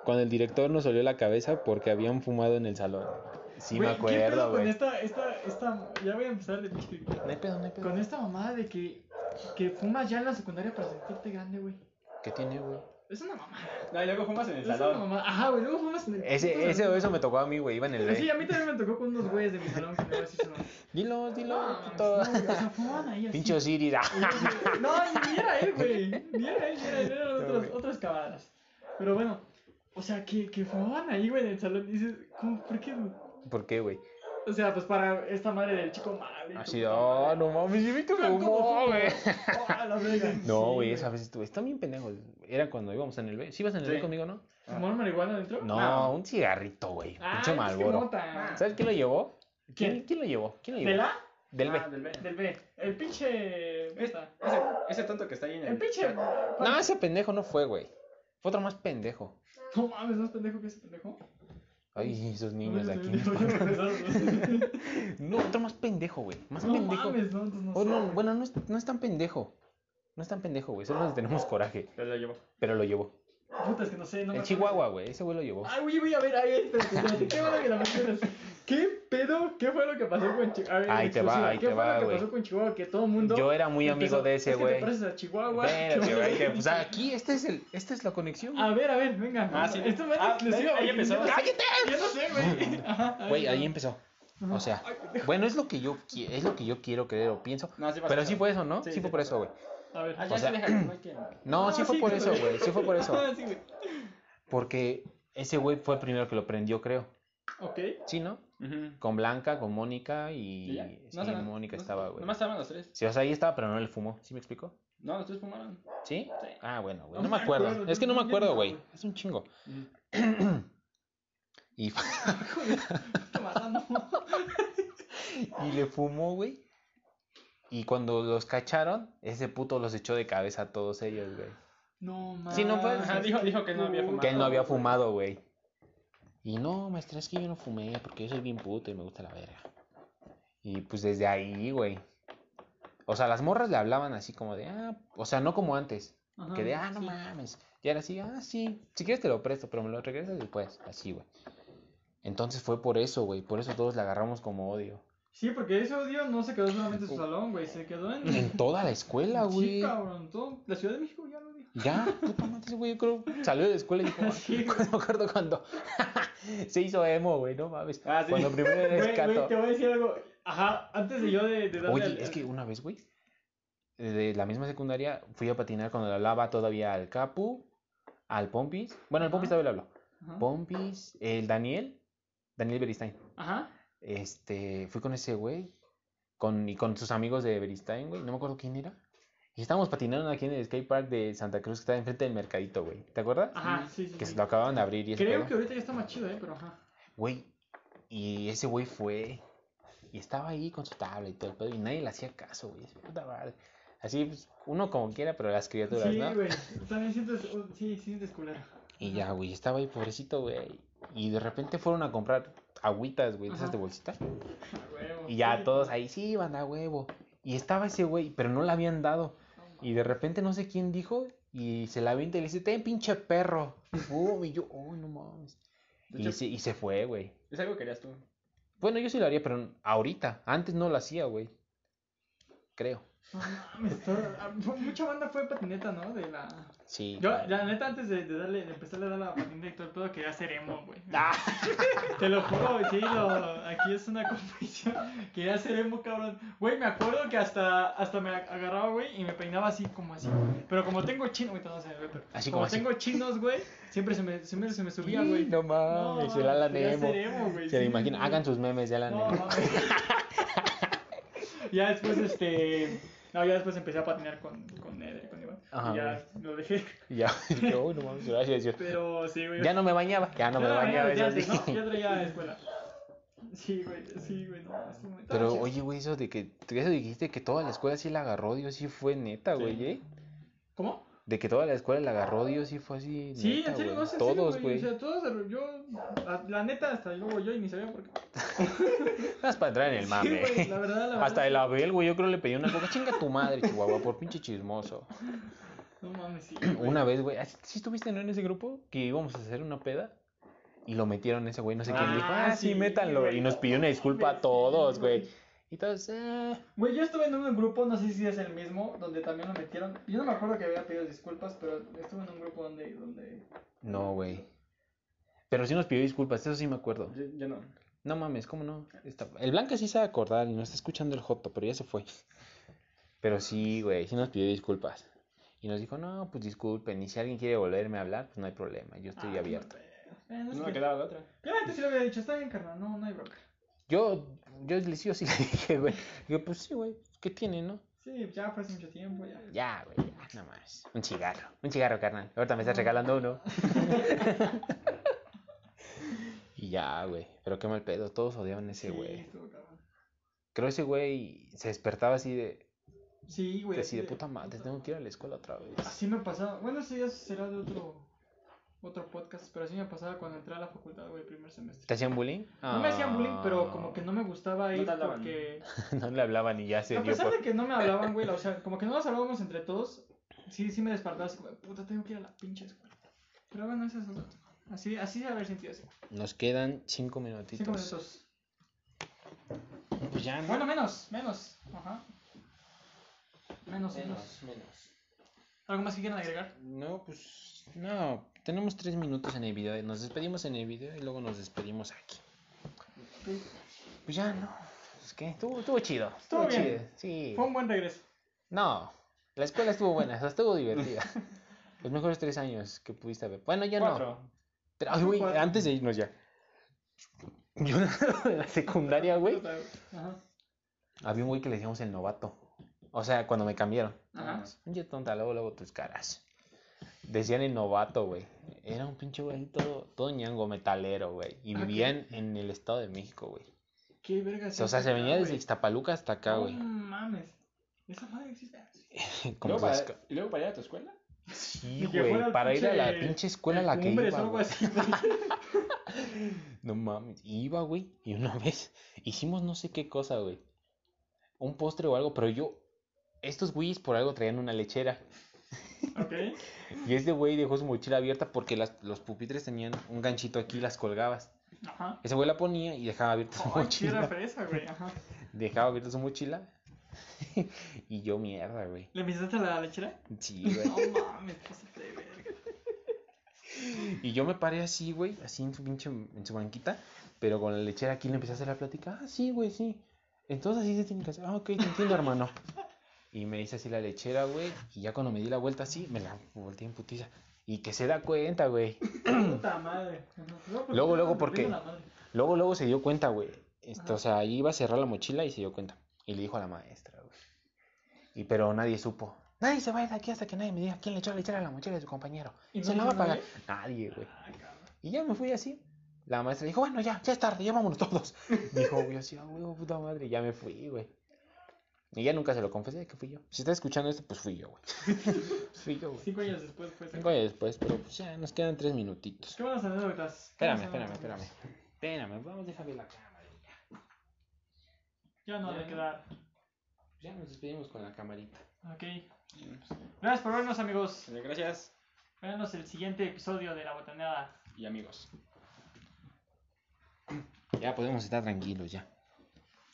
cuando el director nos olió la cabeza porque habían fumado en el salón. Sí Güey, me ¿Qué pedo acuerdo, con güey. esta, esta, esta, ya voy a empezar de. No hay pedo, no hay pedo. Con esta mamada de que, que fumas ya en la secundaria para sentirte grande, güey. ¿Qué tiene, güey? Es una mamada. No, y luego fumas en el Es una salón. mamada. Ajá, güey, luego fumas en el. Ese, ese, salón. eso me tocó a mí, güey, iba en el Sí, a mí también me tocó con unos güeyes de mi salón que a decir nombre. Dilo, dilo, No, puto. no, güey, o sea, ahí así. Pinche Osiris. ah. No, ni era él, güey. Ni era él, ni era él, eran otros, otras cabras. Pero bueno, o sea, que, que fumaban ahí, güey, en el salón. Dices, ¿cómo? ¿Por qué? güey? ¿Por qué, güey? O sea, pues para esta madre del chico tu Así, oh, madre. no mames, sí vi que tú, güey. No, güey, esa vez estuve. Están bien pendejos. Era cuando íbamos en el B. ¿Sí ibas en el B conmigo, no? ¿Fumaron marihuana dentro? No, un cigarrito, güey. Ah, Pinche Malboro. ¿Sabes quién lo llevó? ¿Quién, ¿Quién? quién lo llevó? ¿Quién lo ¿De llevó? la? Del B. Ah, del B. Del B. El pinche. Ese, ese tonto que está ahí en el. El pinche. No, ese pendejo no fue, güey. Fue otro más pendejo. No mames, ¿no es pendejo que ese pendejo? Ay, esos niños de aquí. No, otro más pendejo, güey. Más No pendejo. mames, no, no Oh, no, bueno, no es, no es tan pendejo. No es tan pendejo, güey. Solo nos tenemos coraje. Pero lo llevó. Pero lo llevó. Puta, es que no sé, no me El. Chihuahua, güey. Ese güey lo llevó. Ay, güey, voy a ver, ahí, espérate, espérate, qué bueno que la mencionas. ¿Qué pedo? ¿Qué fue lo que pasó con Chihuahua? Ahí te va, ahí ¿Qué te fue va, lo que güey. pasó con Chihuahua? Que todo el mundo. Yo era muy amigo empezó, de ese es que güey. te pareces a Chihuahua. Espérate, que- güey. que, Pues aquí, este es el, esta es la conexión. A ver, a ver, venga. Ah, sí. Esto me Ah, exclusivo. ahí empezó. yo no sé, ¡Cállate! Yo no sé, güey. Ajá, a Güey, ahí empezó. O sea, Ay, bueno, es lo que yo es lo que yo quiero creer o pienso. No, sí pasó Pero sí fue eso, ¿no? Sí, Sí, sí fue por eso, güey. A ver. Ya O sea, se deja, no. No, sí fue por eso, güey. Sí fue por eso. Sí. Porque ese güey fue el primero que lo prendió, creo. Ok. Sí, ¿no? Con Blanca, con Mónica y. Sí, No Mónica estaba, güey. Nomás estaban los tres. Sí, o sea, ahí estaba, pero no le fumó. ¿Sí me explico? No, los tres fumaron. ¿Sí? Sí. Ah, bueno, güey. No me acuerdo. acuerdo, Es que no me acuerdo, güey. Es un chingo. Y, y le fumó, güey. Y cuando los cacharon, ese puto los echó de cabeza a todos ellos, güey. No mames. Sí, no fue- Ajá, dijo- dijo que no había fumado. Que él no había fumado, güey. Y no, maestra, es que yo no fumé porque yo soy bien puto y me gusta la verga. Y pues desde ahí, güey. O sea, las morras le hablaban así como de, ah, o sea, no como antes. Ajá, Que de, ah, no sí. mames. Y ahora sí, ah, sí, si quieres te lo presto, pero me lo regresas después. Así, güey. Entonces fue por eso, güey. Por eso todos le agarramos como odio. Sí, porque ese odio no se quedó solamente en su salón, güey. Se quedó en. En toda la escuela, Sí, güey. cabrón. Todo... La Ciudad de México ya lo dijo. Ya, puta madre, güey, yo creo, salió de la escuela y dijo, Sí, güey. me acuerdo cuando se hizo emo, güey, no mames. Ah, sí. Cuando primero era Güey, güey, escato. te voy a decir algo. Ajá, antes de yo de, de darle Oye, al- es que una vez, güey, de la misma secundaria, fui a patinar cuando le hablaba todavía al Capu, al Pompis. Bueno, al Pompis todavía le hablo. Ajá. Pompis, el Daniel, Daniel Beristain. Ajá. Este, fui con ese güey, con, y con sus amigos de Beristain, güey, no me acuerdo quién era. Y estábamos patinando aquí en el skate park de Santa Cruz, que está enfrente del mercadito, güey. ¿Te acuerdas? Ajá, sí, sí. Que sí. se lo acababan de abrir y Creo pedo. que ahorita ya está más chido, eh, pero ajá. Güey, y ese güey fue y estaba ahí con su tabla y todo el pedo y nadie le hacía caso, güey. puta madre. Así, pues, uno como quiera, pero las criaturas, Sí, ¿no? güey. También sientes. Sí, sí sientes culero. Y ya, güey, estaba ahí pobrecito, güey. Y de repente fueron a comprar agüitas, güey, de esas de bolsita. Huevo, Y ya sí, todos ahí, sí, van a huevo. Y estaba ese güey, pero no le habían dado. Y de repente no sé quién dijo y se la avienta y le dice, ten pinche perro. Pum, y yo, oh, no mames. Y hecho, se, y se fue, güey. es algo que harías tú. Bueno, yo sí lo haría, pero ahorita. Antes no lo hacía, güey. Creo. No mames, ah, mucha banda fue patineta, ¿no? De la. Sí. Yo, la neta, antes de, de darle, de empezarle a dar la patineta y todo el pedo, quería ser emo, güey. Ah. Te lo juro, sí, lo, aquí es una confesión. Quería ser emo, cabrón. Güey, me acuerdo que hasta, hasta me agarraba, güey, y me peinaba así, como así. Pero como tengo chinos, ahorita no me ve, pero. Así como como así. tengo chinos, güey, siempre se me, siempre se me subía, güey. No mames, el Alan quería Emo. güey, Se le sí, imagina. güey. Hagan sus memes de Alan No, Emo. mames. ya después, este. No, ya después empecé a patinar con, con Eder con Iván. Ajá, y ya lo dejé. Ya, "Uy, no mames, gracias, Dios". Pero sí, güey. Ya no me bañaba, ya no me bañaba. ya antes, sí. ¿no? Ya traía escuela. Sí, güey, sí, güey, no. sí, güey, estaba Pero oye, güey, eso de que eso dijiste que toda la escuela sí la agarró Dios, sí fue neta, güey, ¿eh? ¿Cómo? De que toda la escuela la agarró Dios, sí fue así. Sí, neta, en serio, no sé, Todos, güey. O sea, todos, yo, la, la neta, hasta luego yo y ni sabía por qué. Vas para entrar en el Sí, mame. güey, la verdad, la verdad. Hasta el Abel, güey, yo creo le pedí una coca. Chinga tu madre, Chihuahua, por pinche chismoso. No mames, sí. Una vez, güey, ¿sí sí estuviste no, en ese grupo? Que íbamos a hacer una peda. Y lo metieron ese güey, no sé quién Ah, dijo, ah, sí, sí, métanlo. güey, Y nos no pidió una disculpa a todos, sí, güey. Y todos, eh. Güey, yo estuve en un grupo, no sé si es el mismo, donde también lo metieron. Yo no me acuerdo que había pedido disculpas, pero estuve en un grupo donde. donde... No, güey. Pero sí nos pidió disculpas, eso sí me acuerdo. Yo, yo no. No mames, ¿cómo no? Está- El Blanca sí sabe acordar y no está escuchando el Joto, pero ya se fue. Pero sí, güey, sí nos pidió disculpas. Y nos dijo, no, pues disculpen, y si alguien quiere volverme a hablar, pues no hay problema, yo estoy Ah, abierto. no, eh, no, es No que- me quedaba de otra. Yo antes sí lo había dicho, está bien, carnal, no, no hay bronca. Yo, yo le sí, sí le dije, güey. Digo, pues sí, güey, ¿qué tiene, no? Sí, ya fue hace mucho tiempo, ya. Ya, güey, ya, nada más. Un cigarro, un cigarro, carnal. Ahorita me estás regalando uno. y ya, güey. Pero qué mal pedo, todos odiaban a ese güey. Creo ese güey se despertaba así de, Sí, güey. así de puta madre, tengo que ir a la escuela otra vez. Así me pasaba. Bueno, eso ya será de otro otro podcast, pero así me pasaba cuando entré a la facultad, güey, el primer semestre. ¿Te hacían bullying? No me hacían bullying, pero Ah. como que no me gustaba ir porque... no le hablaban y ya se A dio pesar por... de que no me hablaban, güey, o sea, como que no nos hablábamos entre todos, sí, sí me despertaba así como, puta, tengo que ir a la pinche escuela. Pero bueno, eso es otro. Así, así de haber sentido así. Nos quedan cinco minutitos. Cinco minutos. Pues ya, ¿no? Bueno, menos, menos. Ajá. Menos, menos. menos. ¿Algo más que quieran agregar? No, pues no, tenemos tres minutos en el video. Nos despedimos en el video y luego nos despedimos aquí. Pues ya, no. Es que estuvo, estuvo chido. Estuvo, Estuvo bien. chido. Sí. Fue un buen regreso. No, la escuela estuvo buena, o sea, estuvo divertida. Los mejores tres años que pudiste haber. Bueno, ya no. Pero, ay, güey, antes de irnos ya. Yo en la secundaria, güey, Ajá. había un güey que le decíamos el novato. O sea, cuando me cambiaron. Ajá. Oye, tonta, luego, luego tus caras. Decían el novato, güey. Era un pinche güey todo, todo ñango metalero, güey. Y Ah, vivía en, el Estado de México, güey. Qué verga. O sea, se venía desde Ixtapaluca hasta acá, No güey. mames. Esa madre existe. Como ¿Luego para, ¿Y luego para ir a tu escuela? Sí, güey. Para ir a la pinche- escuela a la que iba. algo así. No mames. Iba, güey. Y una vez hicimos no sé qué cosa, güey. Un postre o algo, pero yo. Estos güeyes por algo traían una lechera. Y este güey dejó su mochila abierta porque las, los pupitres tenían un ganchito aquí, las colgabas. Ajá. Ese güey la ponía y dejaba abierta su era mochila. fresa, güey. Ajá. Dejaba abierta su mochila. y yo, mierda, güey. ¿Le a la lechera? Sí, güey. No mames, pásate de verga. Y yo me paré así, güey, así en su pinche, en su banquita, pero con la lechera aquí le empecé a hacer la plática. Ah, sí, güey, sí. Entonces así se tiene que hacer. Ah, ok, te entiendo, hermano. Y me hice así la lechera, güey, y ya cuando me di la vuelta así, me la volteé en putiza. Y que se da cuenta, güey. Puta madre. Ajá. Luego, ¿por Luego, qué luego. Luego, luego se dio cuenta, güey. Esto, o sea, ahí iba a cerrar la mochila y se dio cuenta. Y le dijo a la maestra, güey. Y pero nadie supo. Nadie se va a ir de aquí hasta que nadie me diga quién le echó la lechera a la mochila de su compañero. ¿Y no se la va a pagar. nadie? Güey. Cabrón. Y ya me fui así. La maestra dijo, bueno, ya, ya es tarde, ya vámonos todos. Dijo, güey, así, ah, güey, puta madre. Y ya me fui, güey. Y ya nunca se lo confesé que fui yo. Si está escuchando esto, pues fui yo, güey. fui yo, güey. Cinco años después fue Cinco años después, pero pues ya nos quedan tres minutitos. ¿Qué buenas anécdotas? ¿Qué Espérame, buenas espérame, anécdotas? espérame. Espérame, vamos, déjame ver la cámara. Ya no ha de Ya. quedar. Ya nos despedimos con la camarita. Ok. Gracias por vernos, amigos. Eh, Gracias. Véanos el siguiente episodio de La Botaneada. Y amigos. Ya podemos estar tranquilos, ya.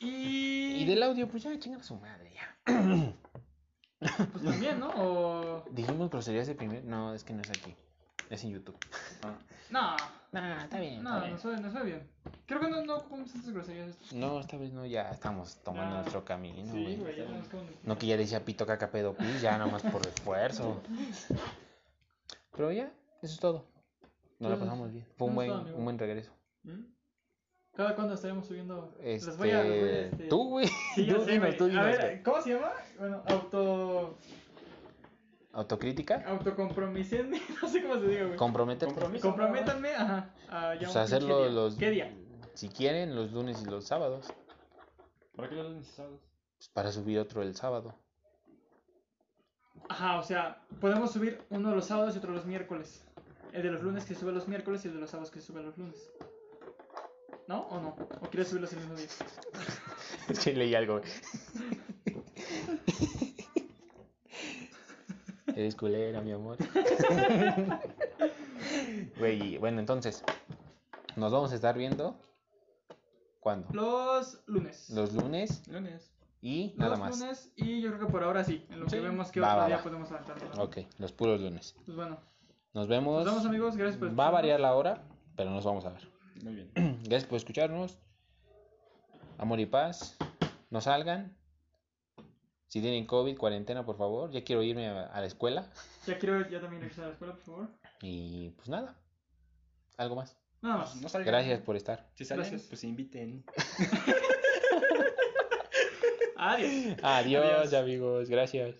Y... Y del audio, pues ya, chingan a su madre, ya. Pues también, ¿no? O... Dijimos groserías de primer. No, es que no es aquí. Es en YouTube. No. Nah, está bien. No, está no bien. suena, no suena bien. Creo que no, no comemos tantas groserías. No, esta vez no, ya estamos tomando nuestro camino, Sí, güey. ya. No que ya decía pito caca pedo pis, ya nada más por esfuerzo. Pero ya, eso es todo. Nos la pasamos bien. Fue un buen, un buen regreso. ¿Mm? ¿Cada cuándo estaremos subiendo? Este, Les voy a... les voy a, este- Tú, güey. Sí, tú sé, dinos, A ver, güey. ¿cómo se llama? Bueno, auto... ¿Autocrítica? Autocompromisenme, no sé cómo se diga, güey. Compromiso. Comprométanme, ajá, a ya Pues hacerlo los. ¿Qué día? Si quieren, los lunes y los sábados. ¿Por qué los lunes y sábados? Pues para subir otro el sábado. Ajá, o sea, podemos subir uno los sábados y otro los miércoles. El de los lunes que sube los miércoles y el de los sábados que sube los lunes. ¿No? ¿O no? ¿O quieres subirlos el mismo día? Que leí algo, güey. Eres culera, mi amor. Güey, bueno, entonces, nos vamos a estar viendo. ¿Cuándo? Los lunes. Los lunes Lunes. y nada Los más. lunes y yo creo que por ahora sí. En lo que Sí. vemos que Va, otro día podemos aventarnos. Ok, los puros lunes. Pues bueno, Nos vemos. nos vemos amigos, gracias por Va a variar la hora, pero nos vamos a ver. Muy bien. Gracias por escucharnos. Amor y paz. No salgan. Si tienen COVID, cuarentena, por favor. Ya quiero irme a, a la escuela. Ya quiero ya también regresar a la escuela, por favor. Y pues nada. ¿Algo más? Nada más. No salgan. Gracias por estar. Si salen, Gracias. pues inviten. Adiós. Adiós, Adiós. amigos. Gracias.